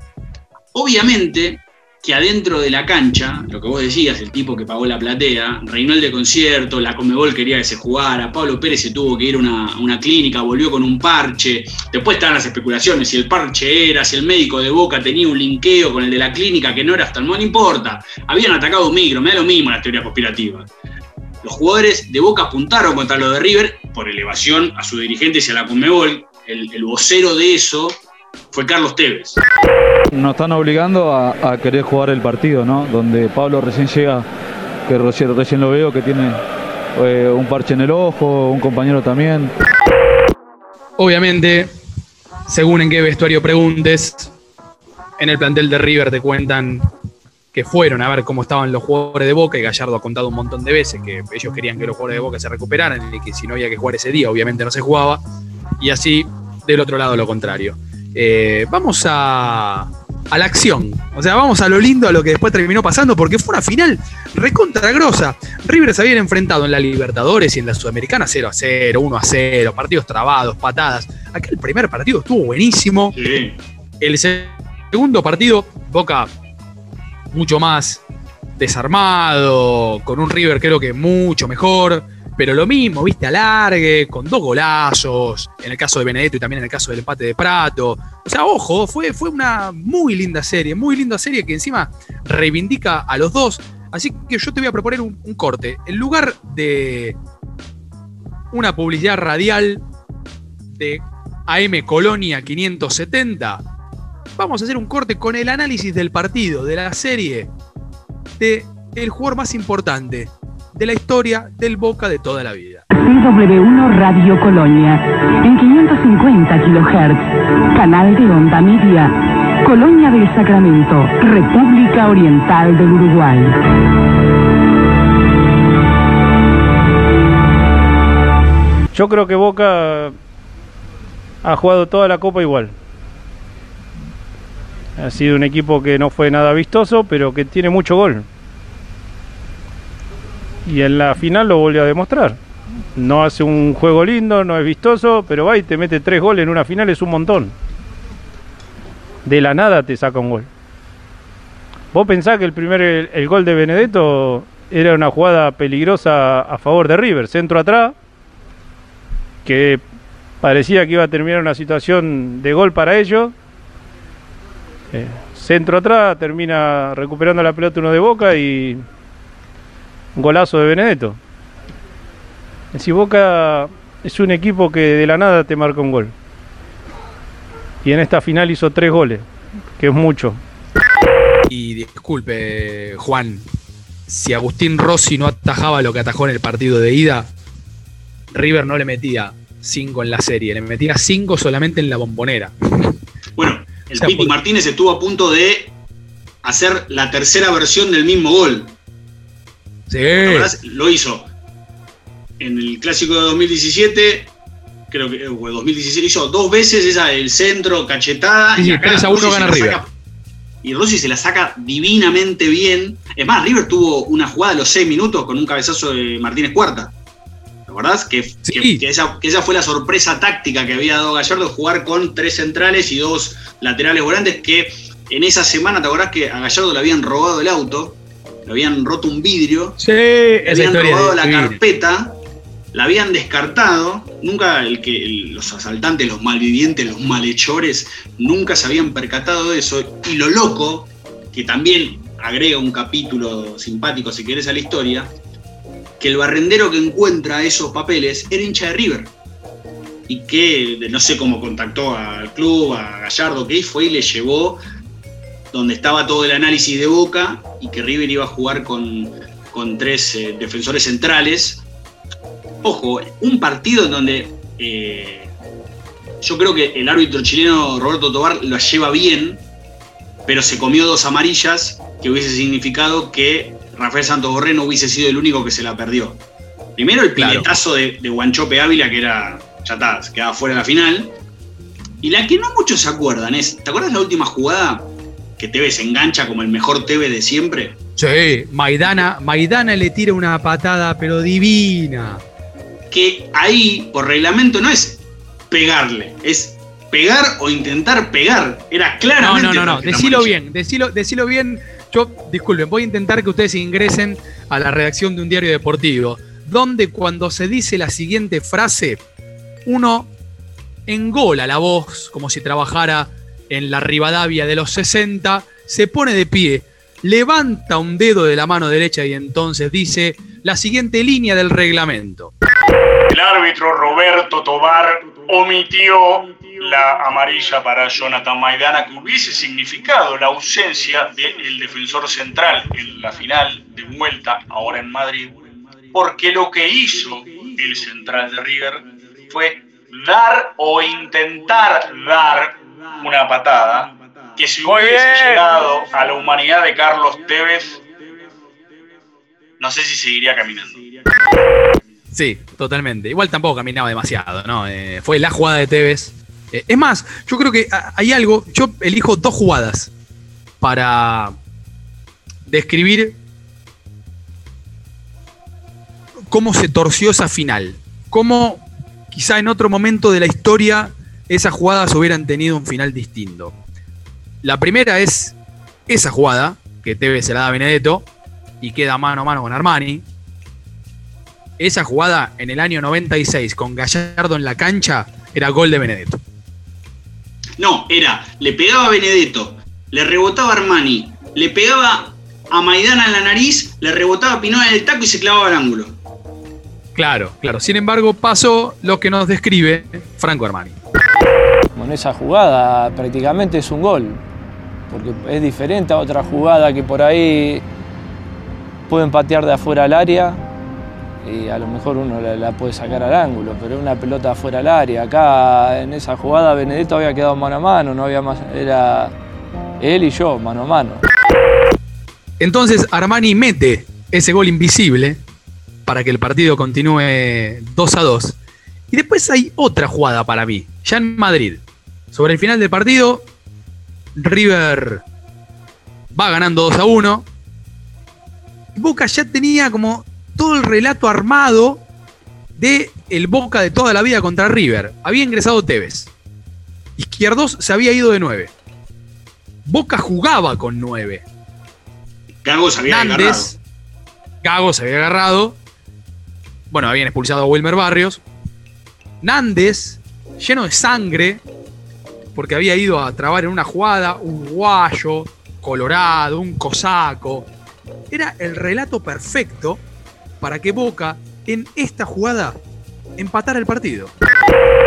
Obviamente que adentro de la cancha, lo que vos decías, el tipo que pagó la platea, reinó el de concierto, la Comebol quería que se jugara, Pablo Pérez se tuvo que ir a una, una clínica, volvió con un parche, después estaban las especulaciones, si el parche era, si el médico de Boca tenía un linkeo con el de la clínica que no era hasta el no importa, habían atacado un micro, me da lo mismo las teorías conspirativas. Los jugadores de Boca apuntaron contra los de River por elevación a sus dirigentes y a la Conmebol. El, el vocero de eso fue Carlos Tevez. Nos están obligando a, a querer jugar el partido, ¿no? Donde Pablo recién llega, que recién, recién lo veo, que tiene eh, un parche en el ojo, un compañero también. Obviamente, según en qué vestuario preguntes, en el plantel de River te cuentan que fueron a ver cómo estaban los jugadores de Boca y Gallardo ha contado un montón de veces que ellos querían que los jugadores de Boca se recuperaran y que si no había que jugar ese día, obviamente no se jugaba. Y así, del otro lado, lo contrario. Eh, vamos a, a la acción. O sea, vamos a lo lindo, a lo que después terminó pasando, porque fue una final recontra grosa. River se habían enfrentado en la Libertadores y en la Sudamericana 0 a 0, 1 a 0, partidos trabados, patadas. Aquel primer partido estuvo buenísimo. El segundo partido, Boca mucho más desarmado, con un River creo que mucho mejor. Pero lo mismo, viste, alargue, con dos golazos, en el caso de Benedetto y también en el caso del empate de Prato. O sea, ojo, fue, fue una muy linda serie, muy linda serie que encima reivindica a los dos. Así que yo te voy a proponer un, corte. En lugar de una publicidad radial de AM Colonia 570, vamos a hacer un corte con el análisis del partido, de la serie, de el jugador más importante de la historia del Boca de toda la vida. CW1 Radio Colonia, en 550 kHz, canal de onda media, Colonia del Sacramento, República Oriental del Uruguay. Yo creo que Boca ha jugado toda la copa igual. Ha sido un equipo que no fue nada vistoso, pero que tiene mucho gol. Y en la final lo volvió a demostrar. No hace un juego lindo, no es vistoso, pero va y te mete tres goles en una final, es un montón. De la nada te saca un gol. Vos pensás que el primer el, el gol de Benedetto era una jugada peligrosa a favor de River, centro atrás, que parecía que iba a terminar una situación de gol para ellos. Eh, centro atrás, termina recuperando la pelota uno de boca y golazo de Benedetto. Si Boca es un equipo que de la nada te marca un gol. Y en esta final hizo tres goles, que es mucho. Y disculpe, Juan, si Agustín Rossi no atajaba lo que atajó en el partido de ida, River no le metía cinco en la serie, le metía cinco solamente en la bombonera. Bueno, el Piti Martínez estuvo a punto de hacer la tercera versión del mismo gol. Sí. Lo hizo en el clásico de 2017, creo que o 2016, hizo dos veces esa el centro, cachetada. Sí, y acá 3 a 1 Rossi gana se la River. saca- y Rossi se la saca divinamente bien. Es más, River tuvo una jugada a los 6 minutos con un cabezazo de Martínez Cuarta. ¿Te acordás? Que, que- que esa, que esa fue la sorpresa táctica que había dado Gallardo, jugar con tres centrales y dos laterales volantes, que en esa semana, ¿te acordás que a Gallardo le habían robado el auto? Le habían roto un vidrio. Sí, le habían robado la carpeta, la habían descartado. Nunca el que el- los asaltantes, los malvivientes, los malhechores, nunca se habían percatado de eso. Y lo loco, que también agrega un capítulo simpático, si querés, a la historia, que el barrendero que encuentra esos papeles era hincha de River. Y que no sé cómo contactó al club, a Gallardo, que fue y le llevó donde estaba todo el análisis de Boca y que River iba a jugar con, con tres eh, defensores centrales. Ojo, un partido en donde eh, yo creo que el árbitro chileno Roberto Tobar lo lleva bien, pero se comió dos amarillas que hubiese significado que Rafael Santos Borré no hubiese sido el único que se la perdió. Primero el Claro. piletazo de, de Guanchope Ávila, que era, ya está, quedaba fuera de la final. Y la que no muchos se acuerdan es, ¿te acuerdas la última jugada que Tevez se engancha como el mejor Tevez de siempre? Sí, Maidana, Maidana le tira una patada, pero divina. que ahí, por reglamento, no es pegarle, es pegar o intentar pegar. Era No, claramente. no, no, no. tarjeta Decilo bien, decilo, decilo bien. Yo, disculpen, voy a intentar que ustedes ingresen a la redacción de un diario deportivo, donde cuando se dice la siguiente frase, uno engola la voz como si trabajara en la Rivadavia de los 60, se pone de pie, levanta un dedo de la mano derecha y entonces dice la siguiente línea del reglamento. El árbitro Roberto Tobar omitió la amarilla para Jonathan Maidana, que hubiese significado la ausencia del defensor central en la final de vuelta, ahora en Madrid, porque lo que hizo el central de River fue dar o intentar dar una patada que si hubiese llegado a la humanidad de Carlos Tevez, no sé si seguiría caminando. Sí, totalmente. Igual tampoco caminaba demasiado, ¿no? Eh, fue la jugada de Tevez. Eh, es más, yo creo que hay algo. Yo elijo dos jugadas para describir cómo se torció esa final. Cómo quizá en otro momento de la historia esas jugadas hubieran tenido un final distinto. La primera es esa jugada, que Tevez se la da a Benedetto y queda mano a mano con Armani. Esa jugada en el año 96 con Gallardo en la cancha era gol de Benedetto. No, era, le pegaba a Benedetto, le rebotaba a Armani, le pegaba a Maidana en la nariz, le rebotaba a Pinoa en el taco y se clavaba al ángulo. Claro, claro. Sin embargo, pasó lo que nos describe Franco Armani. Bueno, esa jugada prácticamente es un gol, porque es diferente a otra jugada que por ahí pueden patear de afuera al área y a lo mejor uno la, la puede sacar al ángulo, pero una pelota afuera al área. Acá en esa jugada Benedetto había quedado mano a mano, no había más, era él y yo mano a mano. Entonces Armani mete ese gol invisible para que el partido continúe 2 a 2. Y después hay otra jugada para mí, ya en Madrid. Sobre el final del partido, River va ganando 2 a 1. Y Boca ya tenía como todo el relato armado de el Boca de toda la vida contra River. Había ingresado Tevez. Izquierdos se había ido de 9. Boca jugaba con 9. Gago se había Nández, Gago se había agarrado. Bueno, habían expulsado a Wilmer Barrios. Nández, lleno de sangre, porque había ido a trabar en una jugada, un guayo, colorado, un cosaco. Era el relato perfecto para que Boca, en esta jugada, empatara el partido.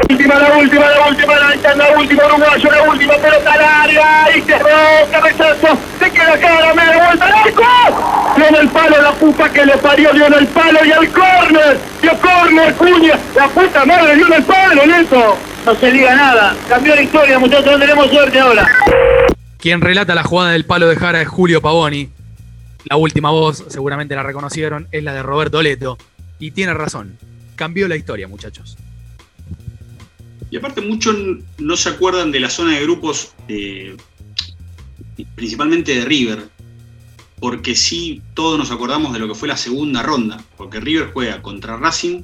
última, la última, la última, la última, la última, uruguayo, la última pelota al área, y cerró, cabezazo, se queda cara, me da vuelta al arco, en el palo, la puta que le parió, dio en el palo y al córner, dio córner, cuña, la puta madre dio en el palo, Neto. No se diga nada, cambió la historia, muchachos, no tenemos suerte ahora. Quien relata la jugada del palo de Jara es Julio Pavoni. La última voz, seguramente la reconocieron, es la de Roberto Leto. Y tiene razón. Cambió la historia, muchachos. Y aparte muchos no se acuerdan de la zona de grupos, eh, principalmente de River, porque sí todos nos acordamos de lo que fue la segunda ronda, porque River juega contra Racing,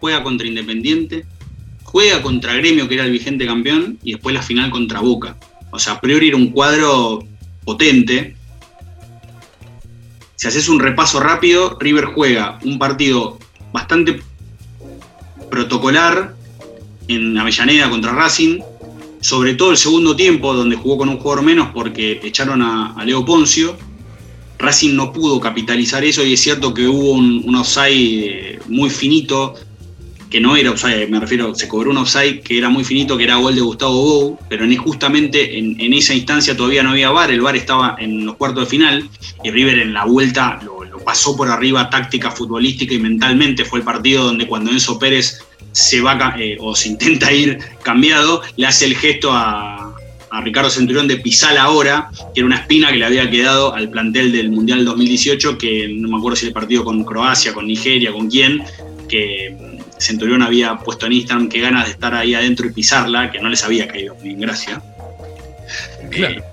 juega contra Independiente, juega contra Gremio, que era el vigente campeón, y después la final contra Boca. O sea, a priori era un cuadro potente. Si haces un repaso rápido, River juega un partido bastante protocolar en Avellaneda contra Racing, sobre todo el segundo tiempo, donde jugó con un jugador menos porque echaron a, Leo Poncio. Racing no pudo capitalizar eso y es cierto que hubo un, un eh, muy finito, que no era offside, me refiero, se cobró un offside que era muy finito, que era gol de Gustavo Bou, pero en, justamente en, esa instancia todavía no había VAR, el VAR estaba en los cuartos de final y River en la vuelta lo, pasó por arriba táctica futbolística y mentalmente. Fue el partido donde cuando Enzo Pérez se va eh, o se intenta ir cambiado, le hace el gesto a, a Ricardo Centurión de pisar ahora, que era una espina que le había quedado al plantel del Mundial 2018, que no me acuerdo si el partido con Croacia, con Nigeria, con quién, que Centurión había puesto en Instagram que ganas de estar ahí adentro y pisarla, que no les había caído bien gracia. Claro.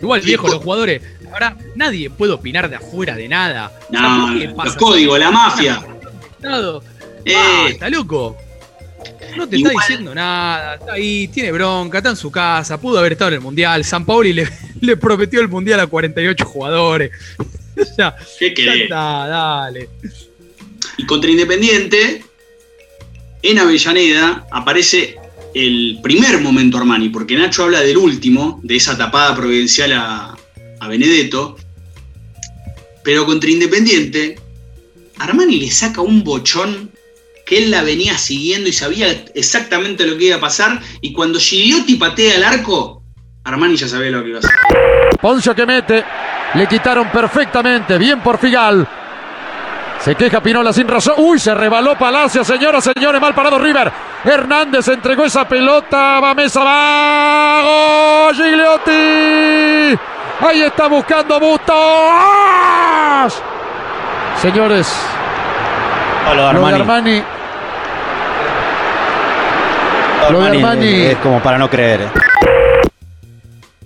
Igual, viejo, los jugadores. Ahora, nadie puede opinar de afuera de nada. No, ¿por qué los códigos, la mafia. Eh. está loco. No te está diciendo nada. Está ahí, tiene bronca, está en su casa. Pudo haber estado en el mundial. San Paoli le, le prometió el mundial a 48 jugadores. O sea, ¿Qué ya querés? está, dale. Y contra Independiente, en Avellaneda aparece el primer momento Armani, porque Nacho habla del último, de esa tapada providencial a, Benedetto. Pero contra Independiente, Armani le saca un bochón que él la venía siguiendo y sabía exactamente lo que iba a pasar. Y cuando Gigliotti patea el arco, Armani ya sabía lo que iba a hacer. Poncio que mete. Le quitaron perfectamente. Bien por Figal. Se queja Pinola sin razón. Uy, se rebaló Palacio, señoras, señores. Mal parado River. Hernández entregó esa pelota. Va Mesa, va. ¡Gol! Gigliotti. Ahí está buscando Bustos. Señores. Lo de Lo de Armani. Armani. Lo de Armani. Es como para no creer. eh.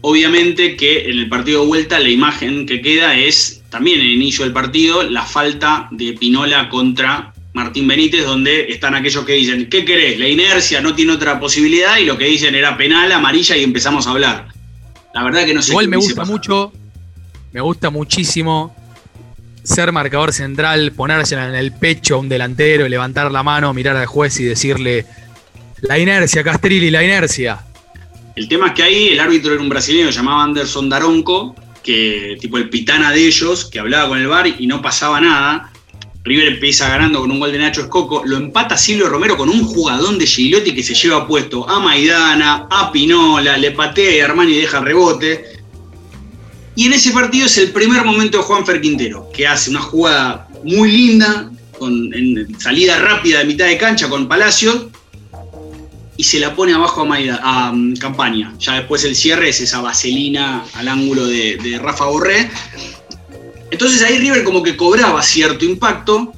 Obviamente que en el partido de vuelta la imagen que queda es también en el inicio del partido la falta de Pinola contra Martín Benítez, donde están aquellos que dicen, ¿qué querés? La inercia no tiene otra posibilidad y lo que dicen era penal, amarilla y empezamos a hablar. La verdad que no sé Igual qué me gusta mucho, me gusta muchísimo ser marcador central, ponérsela en el pecho a un delantero, levantar la mano, mirar al juez y decirle la inercia, Castrilli, la inercia. El tema es que ahí el árbitro era un brasileño llamado Anderson Daronco, que tipo el pitana de ellos, que hablaba con el VAR y no pasaba nada. River empieza ganando con un gol de Nacho Escoco, lo empata Silvio Romero con un jugadón de Gigliotti que se lleva puesto a Maidana, a Pinola, le patea y Armani deja el rebote. Y en ese partido es el primer momento de Juan Quintero, que hace una jugada muy linda, con en salida rápida de mitad de cancha con Palacio, y se la pone abajo a, Maida- a um, Campaña. Ya después el cierre es esa vaselina al ángulo de, Rafa Borré. Entonces ahí River como que cobraba cierto impacto,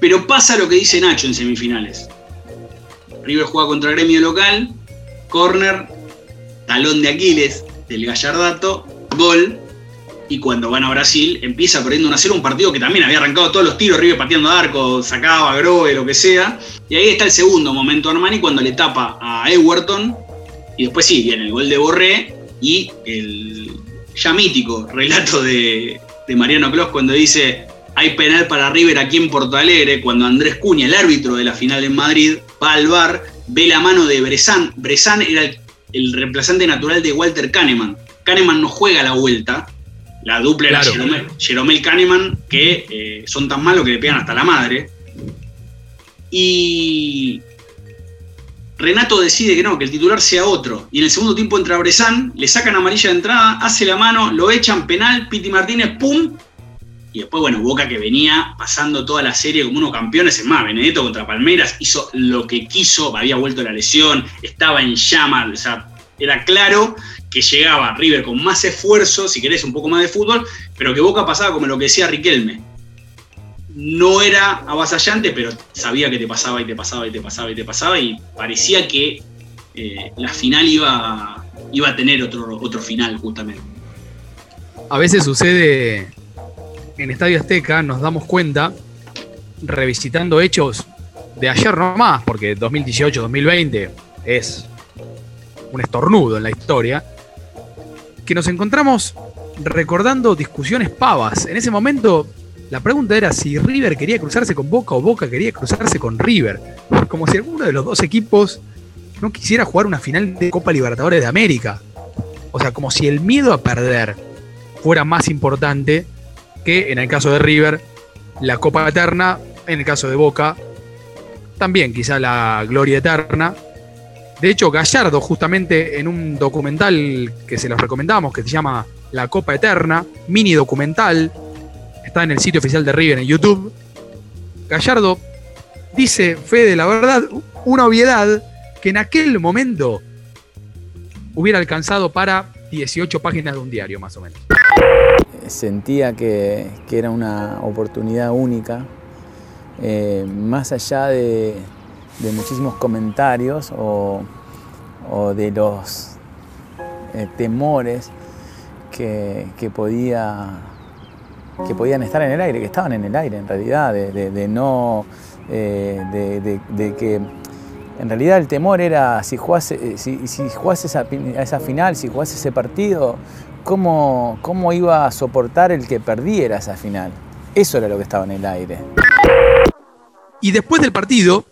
pero pasa lo que dice Nacho en semifinales. River juega contra gremio local, corner, talón de Aquiles del Gallardato, gol, y cuando van a Brasil empieza perdiendo 1 0 un partido que también había arrancado todos los tiros, River pateando arco, sacaba, Groe, lo que sea. Y ahí está el segundo momento Armani cuando le tapa a Ewerton. Y después sí, viene el gol de Borré y el ya mítico relato de, de Mariano Clos cuando dice hay penal para River aquí en Porto Alegre, cuando Andrés Cuña, el árbitro de la final en Madrid, va al bar, ve la mano de Bresan. Bresan era el, el reemplazante natural de Walter Kahneman. Kahneman no juega la vuelta, la dupla era Claro. Jeromel, Jeromel Kahneman, que eh, son tan malos que le pegan hasta la madre. Y Renato decide que no, que el titular sea otro. Y en el segundo tiempo entra Bresan, le sacan amarilla de entrada, hace la mano, lo echan penal, Piti Martínez, ¡pum! Y después, bueno, Boca que venía pasando toda la serie como unos campeones. Es más, Benedetto contra Palmeiras hizo lo que quiso, había vuelto la lesión, estaba en llama, o sea, era claro que llegaba River con más esfuerzo, si querés un poco más de fútbol, pero que Boca pasaba como lo que decía Riquelme. No era avasallante, pero sabía que te pasaba y te pasaba y te pasaba y te pasaba y parecía que eh, la final iba, iba a tener otro, otro final justamente. A veces sucede en Estadio Azteca, nos damos cuenta, revisitando hechos de ayer nomás, porque 2018-2020 es un estornudo en la historia, que nos encontramos recordando discusiones pavas. En ese momento, la pregunta era si River quería cruzarse con Boca o Boca quería cruzarse con River. Como si alguno de los dos equipos no quisiera jugar una final de Copa Libertadores de América. O sea, como si el miedo a perder fuera más importante que en el caso de River, la Copa Eterna, en el caso de Boca, también quizá la Gloria Eterna. De hecho, Gallardo, justamente en un documental que se los recomendamos, que se llama La Copa Eterna, mini documental, está en el sitio oficial de River en YouTube. Gallardo dice, Fede, la verdad, una obviedad que en aquel momento hubiera alcanzado para 18 páginas de un diario, más o menos. Sentía que, que era una oportunidad única, eh, más allá de, de muchísimos comentarios o, o de los eh, temores que, que podía que podían estar en el aire, que estaban en el aire en realidad, de, de- no, eh, de, que en realidad el temor era si jugase, eh, si, si jugase esa, esa final, si jugase ese partido, ¿cómo, ¿cómo iba a soportar el que perdiera esa final? Eso era lo que estaba en el aire. Y después del partido,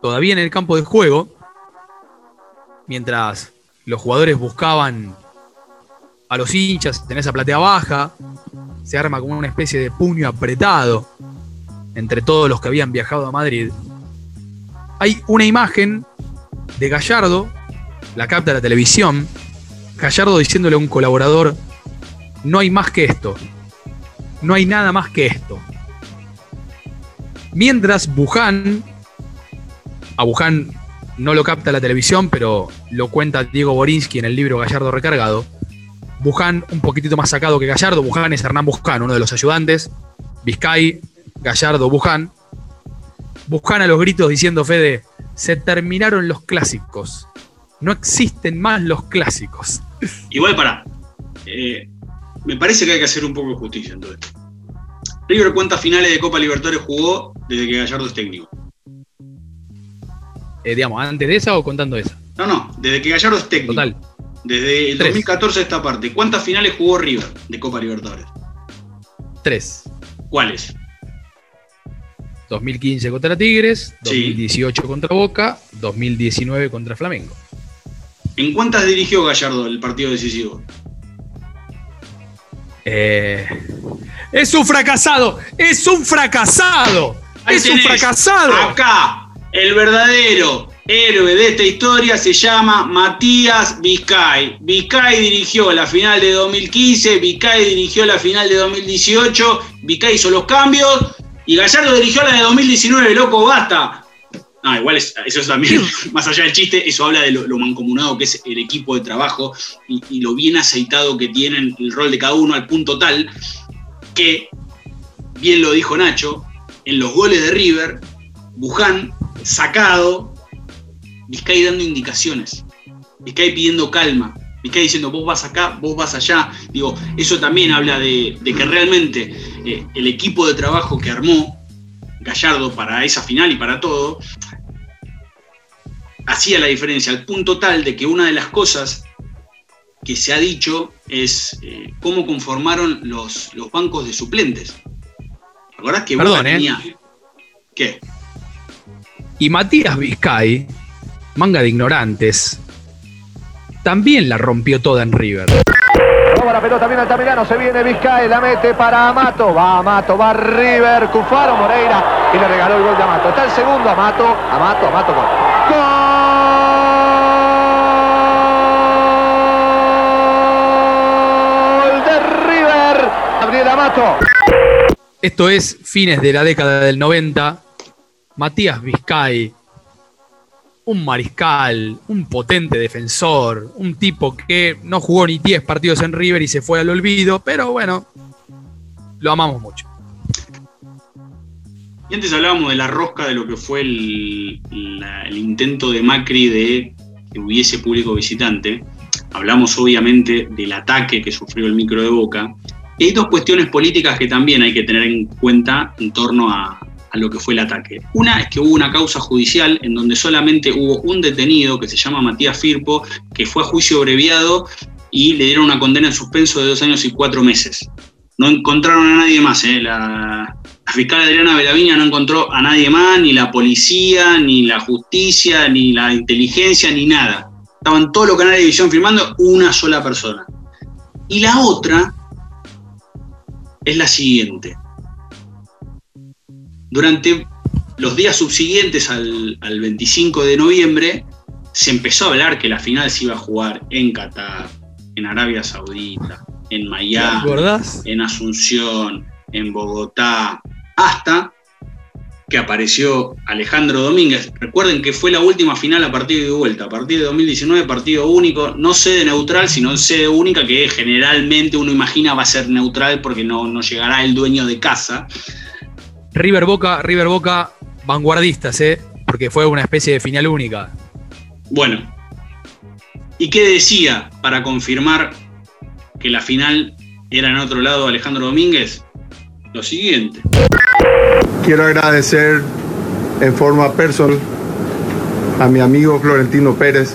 todavía en el campo de juego, mientras los jugadores buscaban a los hinchas en esa platea baja, se arma como una especie de puño apretado entre todos los que habían viajado a Madrid. Hay una imagen de Gallardo, la capta la televisión, Gallardo diciéndole a un colaborador, no hay más que esto, no hay nada más que esto. Mientras Buján, a Buján no lo capta la televisión, pero lo cuenta Diego Borinsky en el libro Gallardo Recargado. Buján un poquitito más sacado que Gallardo. Buján es Hernán Buján, uno de los ayudantes. Vizcay, Gallardo, Buján. Buján a los gritos diciendo, Fede, se terminaron los clásicos. No existen más los clásicos. Igual para. eh, me parece que hay que hacer un poco de justicia en todo esto. River cuántas finales de Copa Libertadores jugó desde que Gallardo es técnico. Eh, digamos, antes de esa o contando esa. No, no, desde que Gallardo es técnico. Total. Desde el Tres. 2014 a esta parte. ¿Cuántas finales jugó River de Copa Libertadores? Tres. ¿Cuáles? 2015 contra Tigres, Sí. 2018 contra Boca, 2019 contra Flamengo. ¿En cuántas dirigió Gallardo el partido decisivo? Eh, es un fracasado, es un fracasado, Ahí es un fracasado. Acá, el verdadero héroe de esta historia se llama Matías Vizcay. Vizcay dirigió la final de 2015, Vizcay dirigió la final de 2018, Vizcay hizo los cambios y Gallardo dirigió la de 2019, loco, basta. No, igual es- eso es también, más allá del chiste, eso habla de lo, lo mancomunado que es el equipo de trabajo y, y lo bien aceitado que tienen el rol de cada uno al punto tal que, bien lo dijo Nacho, en los goles de River, Buján sacado, Vizcay dando indicaciones, Vizcay pidiendo calma, Vizcay diciendo vos vas acá, vos vas allá. Digo, eso también habla de, de que realmente eh, el equipo de trabajo que armó Gallardo para esa final y para todo, hacía la diferencia, al punto tal de que una de las cosas que se ha dicho es eh, cómo conformaron los, los bancos de suplentes. ¿Te acordás que Perdón, Boca ¿eh? tenía... ¿Qué? Y Matías Vizcay, manga de ignorantes, también la rompió toda en River. Roba la pelota bien Altamirano, se viene Vizcay, la mete para Amato, va Amato, va River, Cufaro Moreira y le regaló el gol de Amato. Está el segundo Amato, Amato, Amato, gol. Gol de River, Gabriel Amato. Esto es fines de la década del 90. Matías Vizcay, un mariscal, un potente defensor, un tipo que no jugó ni 10 partidos en River y se fue al olvido, pero bueno, lo amamos mucho. Y antes hablábamos de la rosca de lo que fue el, intento de Macri de que hubiese público visitante. Hablamos obviamente del ataque que sufrió el micro de Boca. Hay dos cuestiones políticas que también hay que tener en cuenta en torno a, a lo que fue el ataque. Una es que hubo una causa judicial en donde solamente hubo un detenido que se llama Matías Firpo, que fue a juicio abreviado y le dieron una condena en suspenso de dos años y cuatro meses. No encontraron a nadie más, ¿eh? La, fiscal Adriana Belaviña no encontró a nadie más, ni la policía, ni la justicia, ni la inteligencia, ni nada. Estaban todos los canales de televisión filmando una sola persona. Y la otra es la siguiente. Durante los días subsiguientes al, al 25 de noviembre, se empezó a hablar que la final se iba a jugar en Qatar, en Arabia Saudita, en Miami, en Asunción, en Bogotá, hasta que apareció Alejandro Domínguez. Recuerden que fue la última final a partido de vuelta, a partir de 2019, partido único, no sede neutral, sino sede única, que generalmente uno imagina va a ser neutral porque no, no llegará el dueño de casa. River Boca, River Boca, vanguardistas, ¿eh? Porque fue una especie de final única. Bueno, ¿y qué decía para confirmar que la final era en otro lado Alejandro Domínguez? Lo siguiente. Quiero agradecer en forma personal a mi amigo Florentino Pérez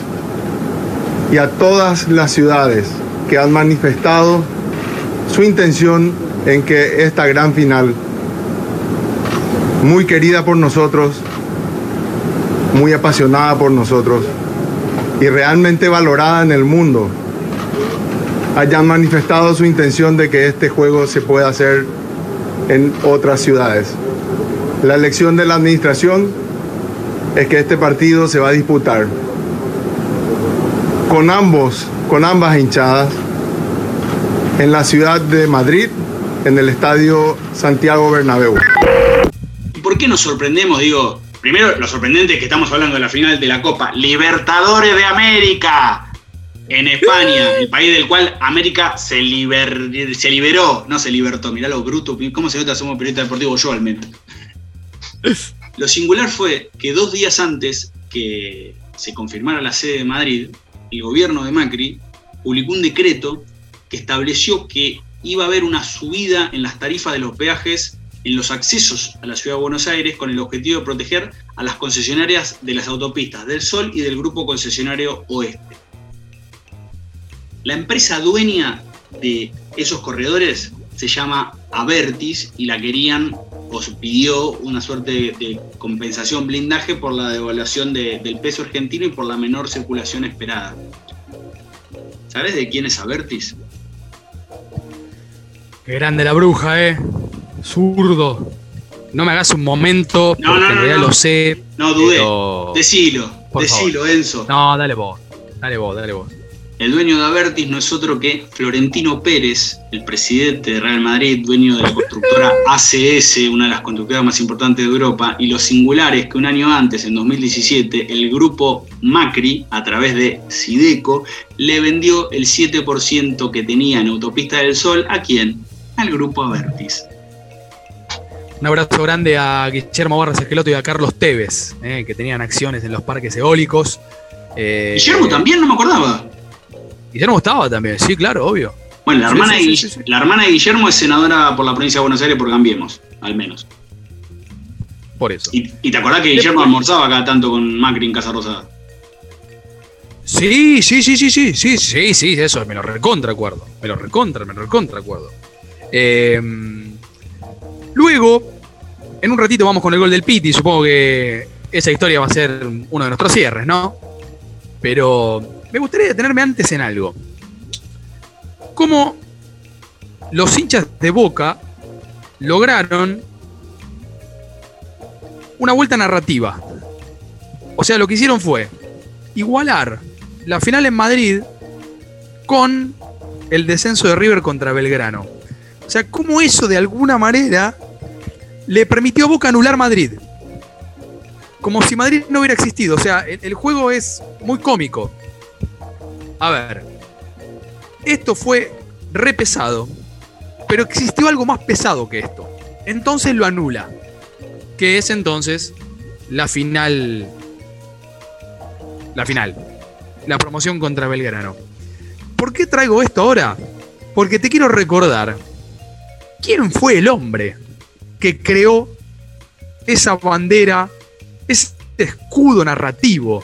y a todas las ciudades que han manifestado su intención en que esta gran final, muy querida por nosotros, muy apasionada por nosotros y realmente valorada en el mundo, hayan manifestado su intención de que este juego se pueda hacer en otras ciudades. La elección de la administración es que este partido se va a disputar con ambos, con ambas hinchadas, en la ciudad de Madrid, en el estadio Santiago Bernabéu. ¿Y por qué nos sorprendemos? Digo, primero lo sorprendente es que estamos hablando de la final de la Copa Libertadores de América. En España, el país del cual América se, se liberó, no se libertó, mirá lo bruto, ¿cómo se nota somos periodistas deportivos? Yo al menos. Lo singular fue que dos días antes que se confirmara la sede de Madrid, el gobierno de Macri publicó un decreto que estableció que iba a haber una subida en las tarifas de los peajes en los accesos a la ciudad de Buenos Aires con el objetivo de proteger a las concesionarias de las autopistas del Sol y del grupo concesionario Oeste. La empresa dueña de esos corredores se llama Avertis y la querían o se pidió una suerte de, compensación blindaje por la devaluación de- del peso argentino y por la menor circulación esperada. ¿Sabes de quién es Avertis? Qué grande la bruja, ¿eh? Zurdo. No me hagas un momento, No, porque no, en no, realidad lo sé. No dudé. pero- Decilo, Por decilo, favor. Enzo. No, dale vos. Dale vos, dale vos. El dueño de Avertis no es otro que Florentino Pérez, el presidente de Real Madrid, dueño de la constructora ACS, una de las constructoras más importantes de Europa, y lo singular es que un año antes, en 2017, el grupo Macri, a través de Sideco, le vendió el 7% que tenía en Autopista del Sol, ¿a quién? Al grupo Avertis. Un abrazo grande a Guillermo Barras Esqueloto y a Carlos Tevez, eh, que tenían acciones en los parques eólicos. Eh, Guillermo también, no me acordaba. Guillermo estaba también, sí, claro, obvio. Bueno, la Sí, hermana, sí, de, sí, sí, sí. la hermana de Guillermo es senadora por la provincia de Buenos Aires por Cambiemos, al menos. Por eso. Y, y te acordás que Guillermo almorzaba cada tanto con Macri en Casa Rosada. Sí, sí, sí, sí, sí, sí, sí, sí, eso, me lo recontra acuerdo. Me lo recontra, me lo recontra acuerdo. Eh, luego, en un ratito vamos con el gol del Piti, supongo que esa historia va a ser uno de nuestros cierres, ¿no? Pero me gustaría detenerme antes en algo. Cómo los hinchas de Boca lograron una vuelta narrativa. O sea, lo que hicieron fue igualar la final en Madrid con el descenso de River contra Belgrano. O sea, cómo eso de alguna manera le permitió a Boca anular Madrid. Como si Madrid no hubiera existido. O sea, el, juego es muy cómico. A ver, esto fue re pesado, pero existió algo más pesado que esto. Entonces lo anula. Que es entonces la final la final. La promoción contra Belgrano. ¿Por qué traigo esto ahora? Porque te quiero recordar quién fue el hombre que creó esa bandera, ese escudo narrativo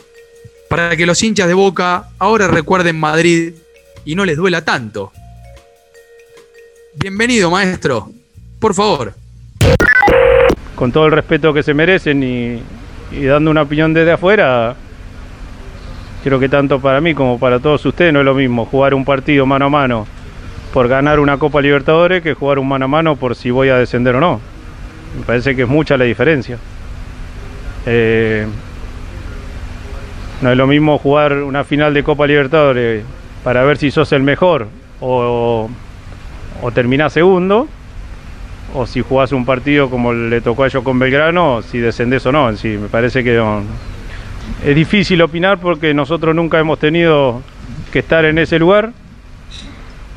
para que los hinchas de Boca ahora recuerden Madrid y no les duela tanto. Bienvenido, maestro. Por favor. Con todo el respeto que se merecen y, y dando una opinión desde afuera, creo que tanto para mí como para todos ustedes no es lo mismo jugar un partido mano a mano por ganar una Copa Libertadores que jugar un mano a mano por si voy a descender o no. Me parece que es mucha la diferencia. Eh, no es lo mismo jugar una final de Copa Libertadores para ver si sos el mejor o, o terminás segundo, o si jugás un partido como le tocó a ellos con Belgrano, si descendés o no. Sí, me parece que es difícil opinar porque nosotros nunca hemos tenido que estar en ese lugar,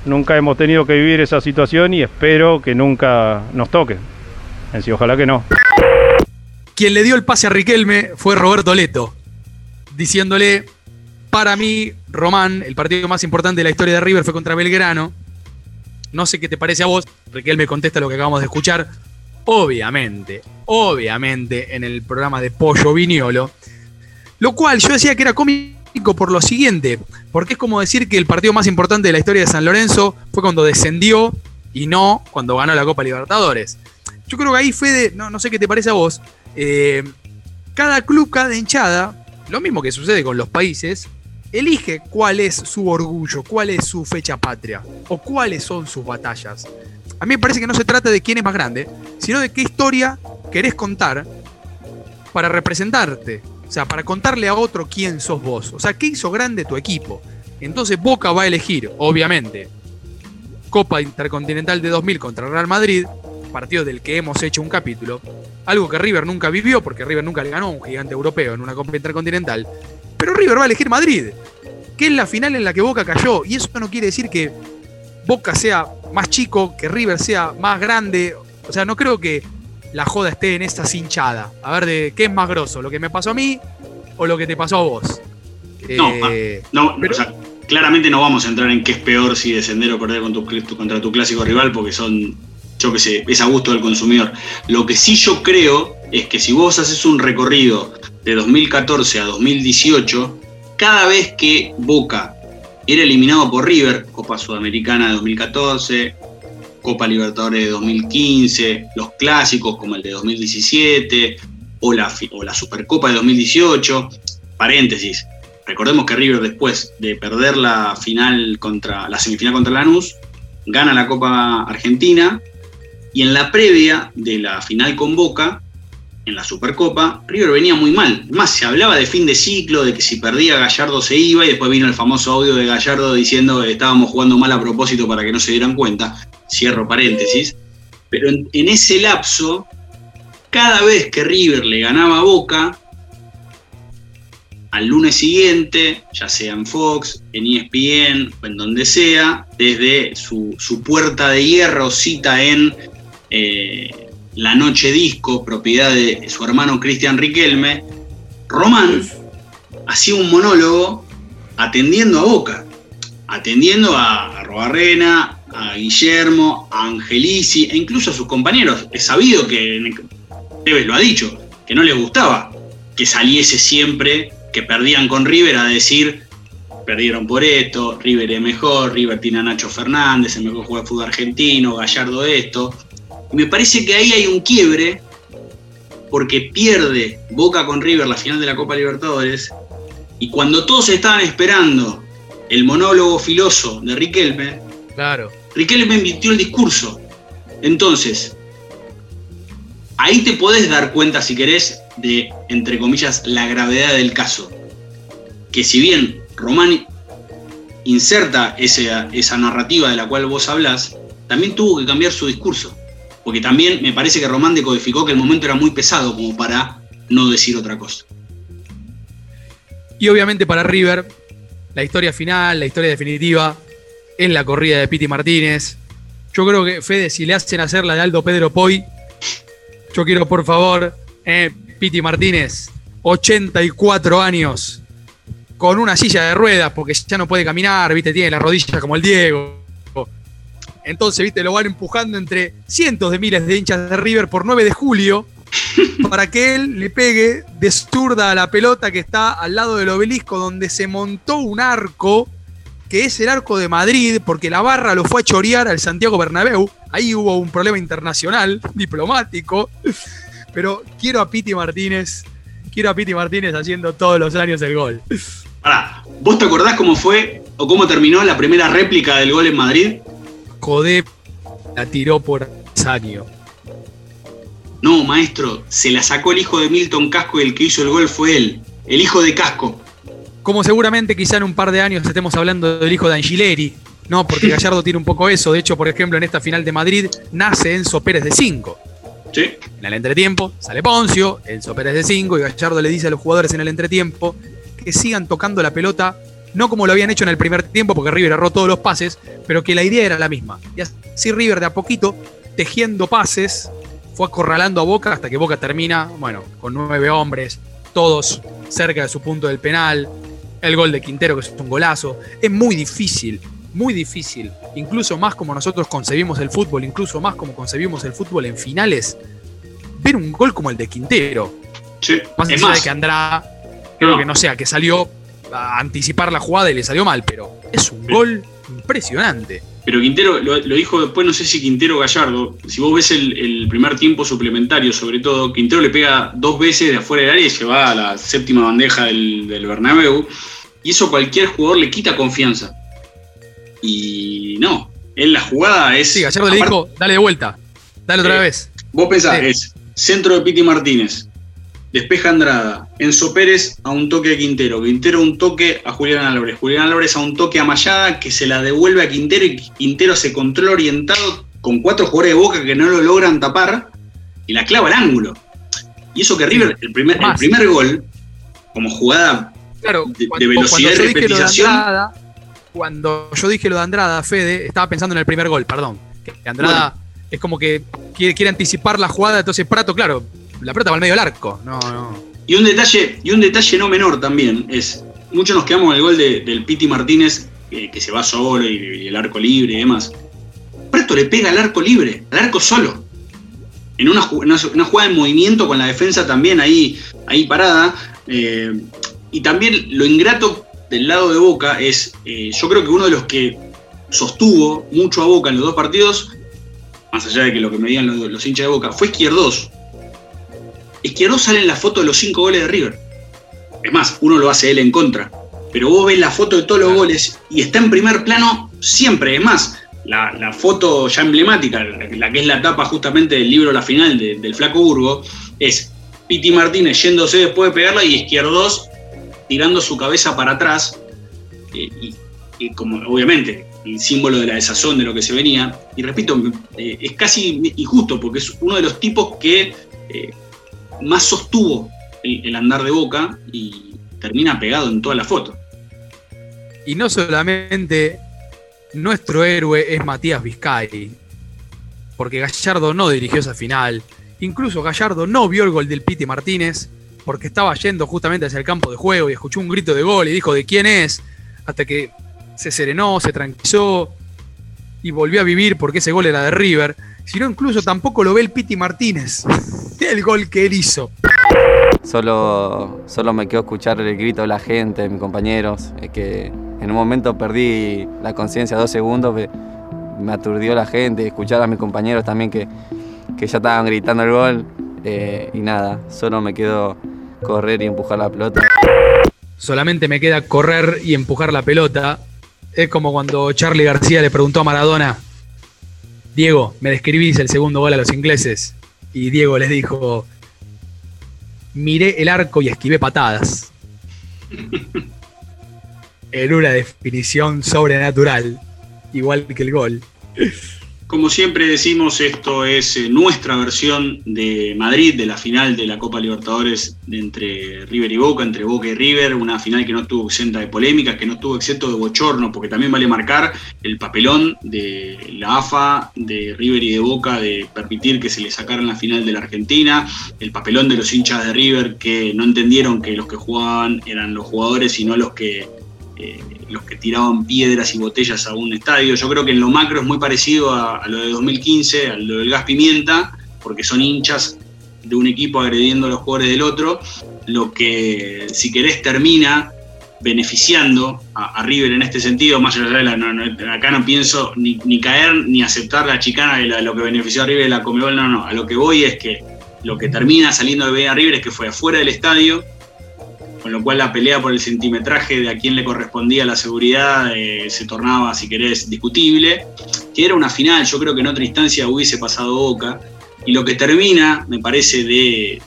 nunca hemos tenido que vivir esa situación y espero que nunca nos toque. En sí, ojalá que no. Quien le dio el pase a Riquelme fue Roberto Leto, diciéndole, para mí, Román, el partido más importante de la historia de River fue contra Belgrano. No sé qué te parece a vos. Riquelme contesta lo que acabamos de escuchar. Obviamente, obviamente, en el programa de Pollo Viñolo. Lo cual yo decía que era cómico por lo siguiente, porque es como decir que el partido más importante de la historia de San Lorenzo fue cuando descendió y no cuando ganó la Copa Libertadores. Yo creo que ahí fue de, no, no sé qué te parece a vos, eh, cada club, cada hinchada, lo mismo que sucede con los países, elige cuál es su orgullo, cuál es su fecha patria o cuáles son sus batallas. A mí me parece que no se trata de quién es más grande, sino de qué historia querés contar para representarte. O sea, para contarle a otro quién sos vos. O sea, qué hizo grande tu equipo. Entonces Boca va a elegir, obviamente, Copa Intercontinental de 2000 contra Real Madrid, partido del que hemos hecho un capítulo, algo que River nunca vivió, porque River nunca le ganó a un gigante europeo en una Copa Intercontinental, pero River va a elegir Madrid, que es la final en la que Boca cayó, y eso no quiere decir que Boca sea más chico, que River sea más grande, o sea, no creo que la joda esté en esta cinchada, a ver de qué es más grosso, lo que me pasó a mí o lo que te pasó a vos. No, Eh, No, o sea, claramente no vamos a entrar en qué es peor si descender o perder con tu, tu- contra tu clásico rival, porque son, yo qué sé, es a gusto del consumidor. Lo que sí yo creo es que si vos haces un recorrido de 2014 a 2018, cada vez que Boca era eliminado por River, Copa Sudamericana de 2014, Copa Libertadores de 2015, los clásicos como el de 2017 o la, Supercopa de 2018, paréntesis, recordemos que River después de perder la final contra la semifinal contra Lanús, gana la Copa Argentina y en la previa de la final con Boca, en la Supercopa, River venía muy mal. Más se hablaba de fin de ciclo, de que si perdía Gallardo se iba y después vino el famoso audio de Gallardo diciendo que estábamos jugando mal a propósito para que no se dieran cuenta. Cierro paréntesis. Pero en, ese lapso, cada vez que River le ganaba a Boca, al lunes siguiente, ya sea en Fox, en ESPN o en donde sea, desde su, su puerta de hierro, cita en eh, La Noche Disco, propiedad de su hermano Cristian Riquelme, Román hacía un monólogo atendiendo a Boca, atendiendo a, a Robarrena, a Guillermo, a Angelici e incluso a sus compañeros. Es sabido que Tevez lo ha dicho, que no les gustaba que saliese siempre que perdían con River a decir perdieron por esto, River es mejor, River tiene a Nacho Fernández, el mejor jugador de fútbol argentino, Gallardo esto. Y me parece que ahí hay un quiebre porque pierde Boca con River la final de la Copa Libertadores y cuando todos estaban esperando el monólogo filoso de Riquelme, Claro. Riquelme invirtió el discurso. Entonces, ahí te podés dar cuenta, si querés, de, entre comillas, la gravedad del caso. Que si bien Román inserta esa, esa narrativa de la cual vos hablás, también tuvo que cambiar su discurso. Porque también me parece que Román decodificó que el momento era muy pesado como para no decir otra cosa. Y obviamente para River, la historia final, la historia definitiva, es la corrida de Piti Martínez. Yo creo que, Fede, si le hacen hacer la de Aldo Pedro Poi, yo quiero, por favor, eh, Piti Martínez, 84 años, con una silla de ruedas, porque ya no puede caminar, viste, tiene las rodillas como el Diego. Entonces, viste, lo van empujando entre cientos de miles de hinchas de River por 9 de julio para que él le pegue de a la pelota que está al lado del obelisco donde se montó un arco que es el arco de Madrid porque la barra lo fue a chorear al Santiago Bernabéu. Ahí hubo un problema internacional, diplomático. Pero quiero a Piti Martínez, quiero a Piti Martínez haciendo todos los años el gol. Pará, ¿vos te acordás cómo fue o cómo terminó la primera réplica del gol en Madrid? Codé la tiró por año. No, maestro, se la sacó el hijo de Milton Casco y el que hizo el gol fue él, el hijo de Casco. Como seguramente quizá en un par de años estemos hablando del hijo de Angileri, No, porque Gallardo tiene un poco eso. De hecho, por ejemplo, en esta final de Madrid nace Enzo Pérez de 5. Sí. En el entretiempo sale Poncio, Enzo Pérez de 5 y Gallardo le dice a los jugadores en el entretiempo que sigan tocando la pelota, no como lo habían hecho en el primer tiempo, porque River erró todos los pases, pero que la idea era la misma. Y así River de a poquito, tejiendo pases, fue acorralando a Boca hasta que Boca termina, bueno, con nueve hombres, todos cerca de su punto del penal, el gol de Quintero, que es un golazo. Es muy difícil, muy difícil, incluso más como nosotros concebimos el fútbol, incluso más como concebimos el fútbol en finales, ver un gol como el de Quintero. Sí. Más allá más, de que Andrada, creo que no sea, que salió a anticipar la jugada y le salió mal, pero es un gol impresionante. Pero Quintero lo, lo dijo después, no sé si Quintero Gallardo. Si vos ves el, el primer tiempo suplementario, sobre todo, Quintero le pega dos veces de afuera del área y se va a la séptima bandeja del, del Bernabéu. Y eso cualquier jugador le quita confianza. Y no, en la jugada es. Sí, Gallardo le dijo, dale de vuelta, dale otra Eh, vez. Vos pensás, Sí. es centro de Piti Martínez, despeja Andrada, Enzo Pérez a un toque a Quintero, Quintero a un toque a Julián Álvarez, Julián Álvarez a un toque a Mayada que se la devuelve a Quintero y Quintero se controla orientado con cuatro jugadores de boca que no lo logran tapar y la clava al ángulo. Y eso que River, el primer, el primer gol, como jugada Claro, de, cuando, de velocidad y cuando yo dije lo de repetización, Andrada, cuando yo dije lo de Andrada, Fede, estaba pensando en el primer gol, perdón. Que Andrada es como que quiere, quiere anticipar la jugada, entonces Prato, claro, la pelota va al medio del arco. No. Y un detalle, y un detalle no menor también es, muchos nos quedamos con el gol de- del Piti Martínez, que se va solo y, el arco libre y demás. Preto le pega al arco libre, al arco solo. En una- una jugada en movimiento con la defensa también ahí, ahí parada. eh, y también lo ingrato del lado de Boca es, eh, yo creo que uno de los que sostuvo mucho a Boca en los dos partidos, más allá de que lo que me digan los, los hinchas de Boca, fue Izquierdos. Izquierdos sale en la foto de los cinco goles de River. Es más, uno lo hace él en contra. Pero vos ves la foto de todos los goles y está en primer plano siempre. Es más, la, la foto ya emblemática, la, la que es la tapa justamente del libro La Final de- del Flaco Burgo, es Piti Martínez yéndose después de pegarla y Izquierdos tirando su cabeza para atrás. eh, y, y como obviamente el símbolo de la desazón de lo que se venía. Y repito, eh, es casi injusto porque es uno de los tipos que eh, más sostuvo el, andar de Boca y termina pegado en toda la foto. Y no solamente nuestro héroe es Matías Vizcay, porque Gallardo no dirigió esa final. Incluso Gallardo no vio el gol del Piti Martínez, porque estaba yendo justamente hacia el campo de juego y escuchó un grito de gol y dijo de quién es, hasta que se serenó, se tranquilizó y volvió a vivir porque ese gol era de River. Sino incluso tampoco lo ve el Piti Martínez, el gol que él hizo. Solo, solo me quedó escuchar el grito de la gente, de mis compañeros. Es que en un momento perdí la conciencia dos segundos, me aturdió la gente, escuchar a mis compañeros también que, que ya estaban gritando el gol. eh, y nada, solo me quedó correr y empujar la pelota. solamente me queda correr y empujar la pelota. Es como cuando Charlie García le preguntó a Maradona, Diego, ¿me describís el segundo gol a los ingleses? Y Diego les dijo, miré el arco y esquivé patadas. en una definición sobrenatural, igual que el gol. Como siempre decimos, esto es eh, nuestra versión de Madrid, de la final de la Copa Libertadores entre River y Boca, entre Boca y River, una final que no estuvo exenta de polémicas, que no estuvo exento de bochorno, porque también vale marcar el papelón de la AFA, de River y de Boca, de permitir que se le sacaran la final de la Argentina, el papelón de los hinchas de River que no entendieron que los que jugaban eran los jugadores y no los que eh, los que tiraban piedras y botellas a un estadio. Yo creo que en lo macro es muy parecido a, lo de 2015, a lo del gas pimienta, porque son hinchas de un equipo agrediendo a los jugadores del otro, lo que si querés termina beneficiando a, River en este sentido, más allá de la, no, no, acá no pienso ni, caer ni aceptar la chicana de, la- lo que benefició a River de la Comebol, no, no, a lo que voy es que lo que termina saliendo de a River es que fue afuera del estadio, con lo cual la pelea por el centimetraje de a quién le correspondía la seguridad eh, se tornaba, si querés, discutible, que era una final, yo creo que en otra instancia hubiese pasado Boca, y lo que termina, me parece, de,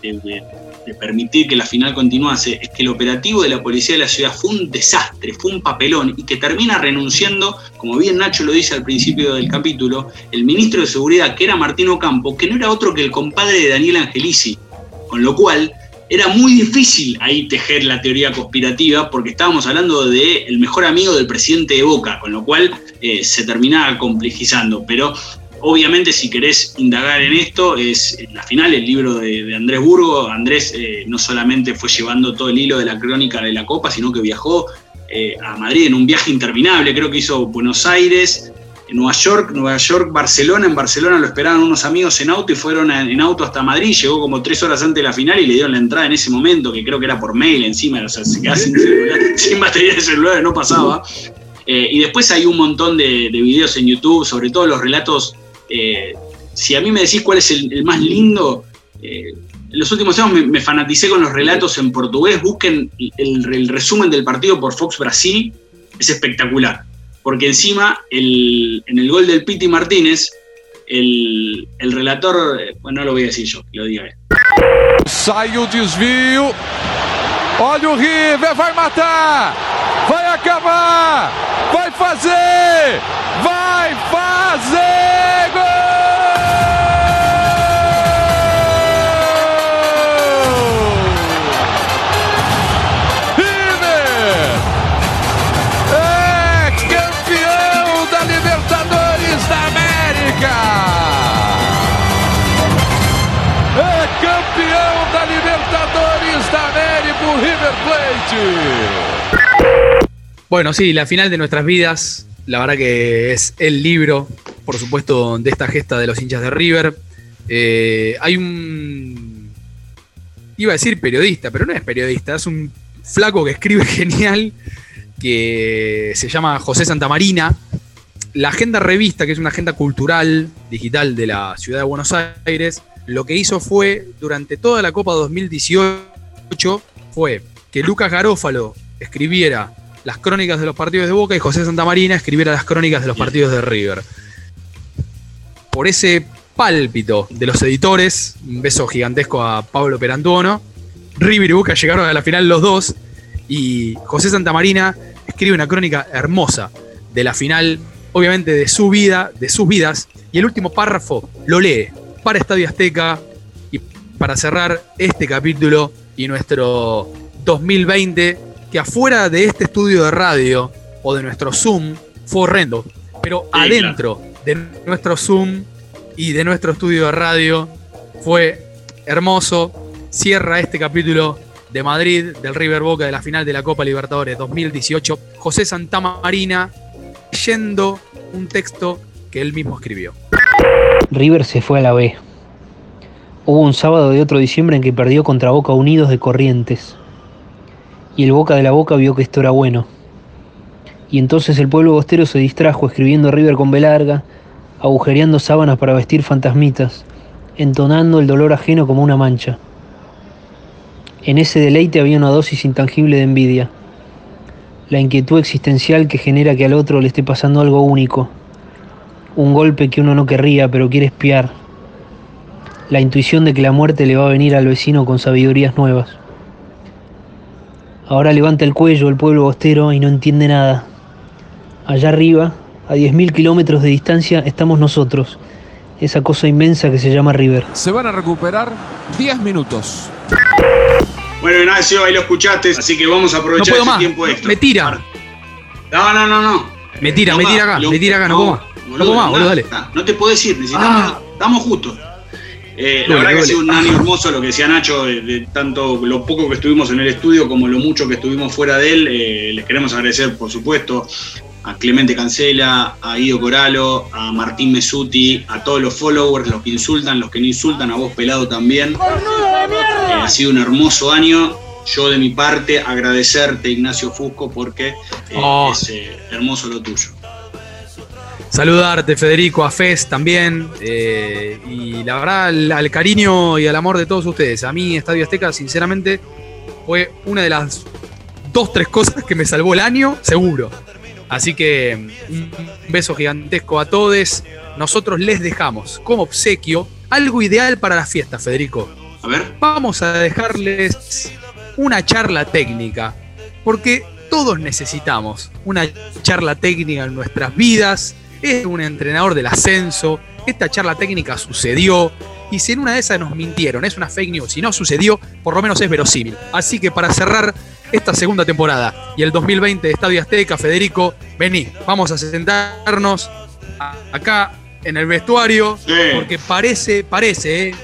permitir que la final continuase, es que el operativo de la policía de la ciudad fue un desastre, fue un papelón y que termina renunciando, como bien Nacho lo dice al principio del capítulo, el ministro de Seguridad, que era Martín Ocampo, que no era otro que el compadre de Daniel Angelici, con lo cual era muy difícil ahí tejer la teoría conspirativa porque estábamos hablando de el mejor amigo del presidente de Boca, con lo cual eh, se terminaba complejizando. Pero obviamente si querés indagar en esto, es la final, el libro de, Andrés Burgo. Andrés eh, no solamente fue llevando todo el hilo de la crónica de la Copa, sino que viajó eh, a Madrid en un viaje interminable, creo que hizo Buenos Aires, Nueva York, Nueva York, Barcelona. En Barcelona lo esperaban unos amigos en auto y fueron en auto hasta Madrid. Llegó como tres horas antes de la final y le dieron la entrada en ese momento, que creo que era por mail encima, o sea, se quedaba sin, sin batería de celular, no pasaba. Eh, y después hay un montón de, videos en YouTube, sobre todo los relatos. Eh, si a mí me decís cuál es el, más lindo, eh, los últimos años me, fanaticé con los relatos en portugués. Busquen el resumen del partido por Fox Brasil, es espectacular porque encima el, en el gol del Piti Martínez, el, el relator, bueno, no lo voy a decir yo, lo diga él. Sai o desvio. Olha o River, vai matar, vai acabar, vai fazer, vai fazer Bueno, sí, la final de nuestras vidas, la verdad que es el libro, por supuesto, de esta gesta de los hinchas de River. Eh, hay un. Iba a decir periodista, pero no es periodista, es un flaco que escribe genial, que se llama José Santamarina. La agenda revista, que es una agenda cultural digital de la ciudad de Buenos Aires, lo que hizo fue, durante toda la Copa 2018, fue que Lucas Garófalo escribiera las crónicas de los partidos de Boca y José Santamarina escribiera las crónicas de los partidos de River. Por ese pálpito de los editores, un beso gigantesco a Pablo Perantuono, River y Boca llegaron a la final los dos y José Santamarina escribe una crónica hermosa de la final, obviamente de su vida, de sus vidas, y el último párrafo lo lee para Estadio Azteca y para cerrar este capítulo y nuestro 2020, que afuera de este estudio de radio o de nuestro Zoom fue horrendo, pero adentro de nuestro Zoom y de nuestro estudio de radio fue hermoso. Cierra este capítulo de Madrid, del River Boca, de la final de la Copa Libertadores 2018, José Santamarina leyendo un texto que él mismo escribió. River se fue a la B. Hubo un sábado de otro diciembre en que perdió contra Boca Unidos de Corrientes. Y el Boca de la Boca vio que esto era bueno. Y entonces el pueblo bostero se distrajo escribiendo River con B larga, agujereando sábanas para vestir fantasmitas, entonando el dolor ajeno como una mancha. En ese deleite había una dosis intangible de envidia, la inquietud existencial que genera que al otro le esté pasando algo único, un golpe que uno no querría pero quiere espiar, la intuición de que la muerte le va a venir al vecino con sabidurías nuevas. Ahora levanta el cuello el pueblo bostero y no entiende nada. Allá arriba, a 10.000 kilómetros de distancia, estamos nosotros, esa cosa inmensa que se llama River. Se van a recuperar 10 minutos. Bueno, Ignacio, ahí lo escuchaste, así que vamos a aprovechar no ese tiempo extra. Me tira. No, no, no, no. Me tira, me tira acá, me tira acá, no, puedo más. No puedo más, boludo, dale. No te puedo decir, necesitamos, estamos justos. Eh, la verdad que ha sido un año hermoso lo que decía Nacho, de, tanto lo poco que estuvimos en el estudio como lo mucho que estuvimos fuera de él. Eh, les queremos agradecer, por supuesto, a Clemente Cancela, a Guido Coralo, a Martín Mesuti, a todos los followers, los que insultan, los que no insultan, a vos pelado también. Eh, ha sido un hermoso año. Yo de mi parte agradecerte, Ignacio Fusco, porque Oh. es hermoso lo tuyo. Saludarte, Federico, a Fez también. eh, y la verdad, al, al cariño y al amor de todos ustedes. A mí, Estadio Azteca, sinceramente, fue una de las dos, tres cosas que me salvó el año, seguro. Así que un beso gigantesco a todos. Nosotros les dejamos como obsequio algo ideal para la fiesta, Federico. A ver. Vamos a dejarles una charla técnica, porque todos necesitamos una charla técnica en nuestras vidas. Es un entrenador del ascenso. Esta charla técnica sucedió. Y si en una de esas nos mintieron, es una fake news. Si no sucedió, por lo menos es verosímil. Así que para cerrar esta segunda temporada y el 2020 de Estadio Azteca, Federico, vení, vamos a sentarnos acá en el vestuario, porque parece, parece, eh,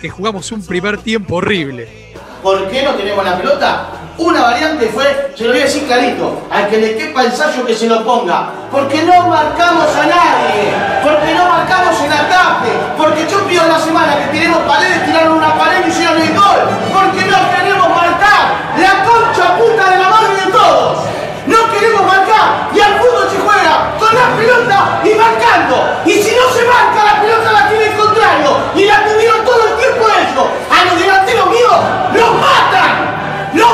que jugamos un primer tiempo horrible. ¿Por qué no tenemos la pelota? Una variante fue, se lo voy a decir clarito, al que le quepa el sallo que se lo ponga. Porque no marcamos a nadie, porque no marcamos en ataque, porque yo pido la semana que tenemos paredes, tiraron una pared y hicieron el gol, porque no queremos marcar la concha puta de la madre de todos. No queremos marcar y al fútbol se juega con la pelota y marcando. Y si no se marca, la pelota la tiene el contrario y la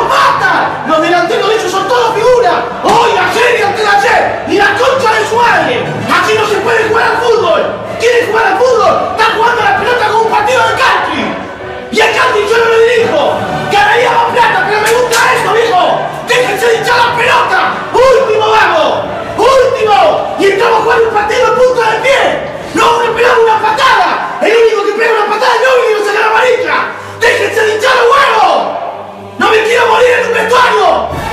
nos matan. Los delanteros de ellos son todos figuras. Hoy, ayer y antes de ayer. Y la concha de su madre. Aquí no se puede jugar al fútbol. Quieren jugar al fútbol. Están jugando la pelota con un partido de country. Y el country yo no lo dirijo. Ganaría más plata, pero me gusta eso, viejo. Déjense de hinchar la pelota. Último vago. Último. Y estamos jugando un partido en punto de pie. No me pegaba una patada. El único que pega una patada es el único que saca la amarilla. Déjense de hinchar los huevos. ¡No me quiero morir en un vestuario!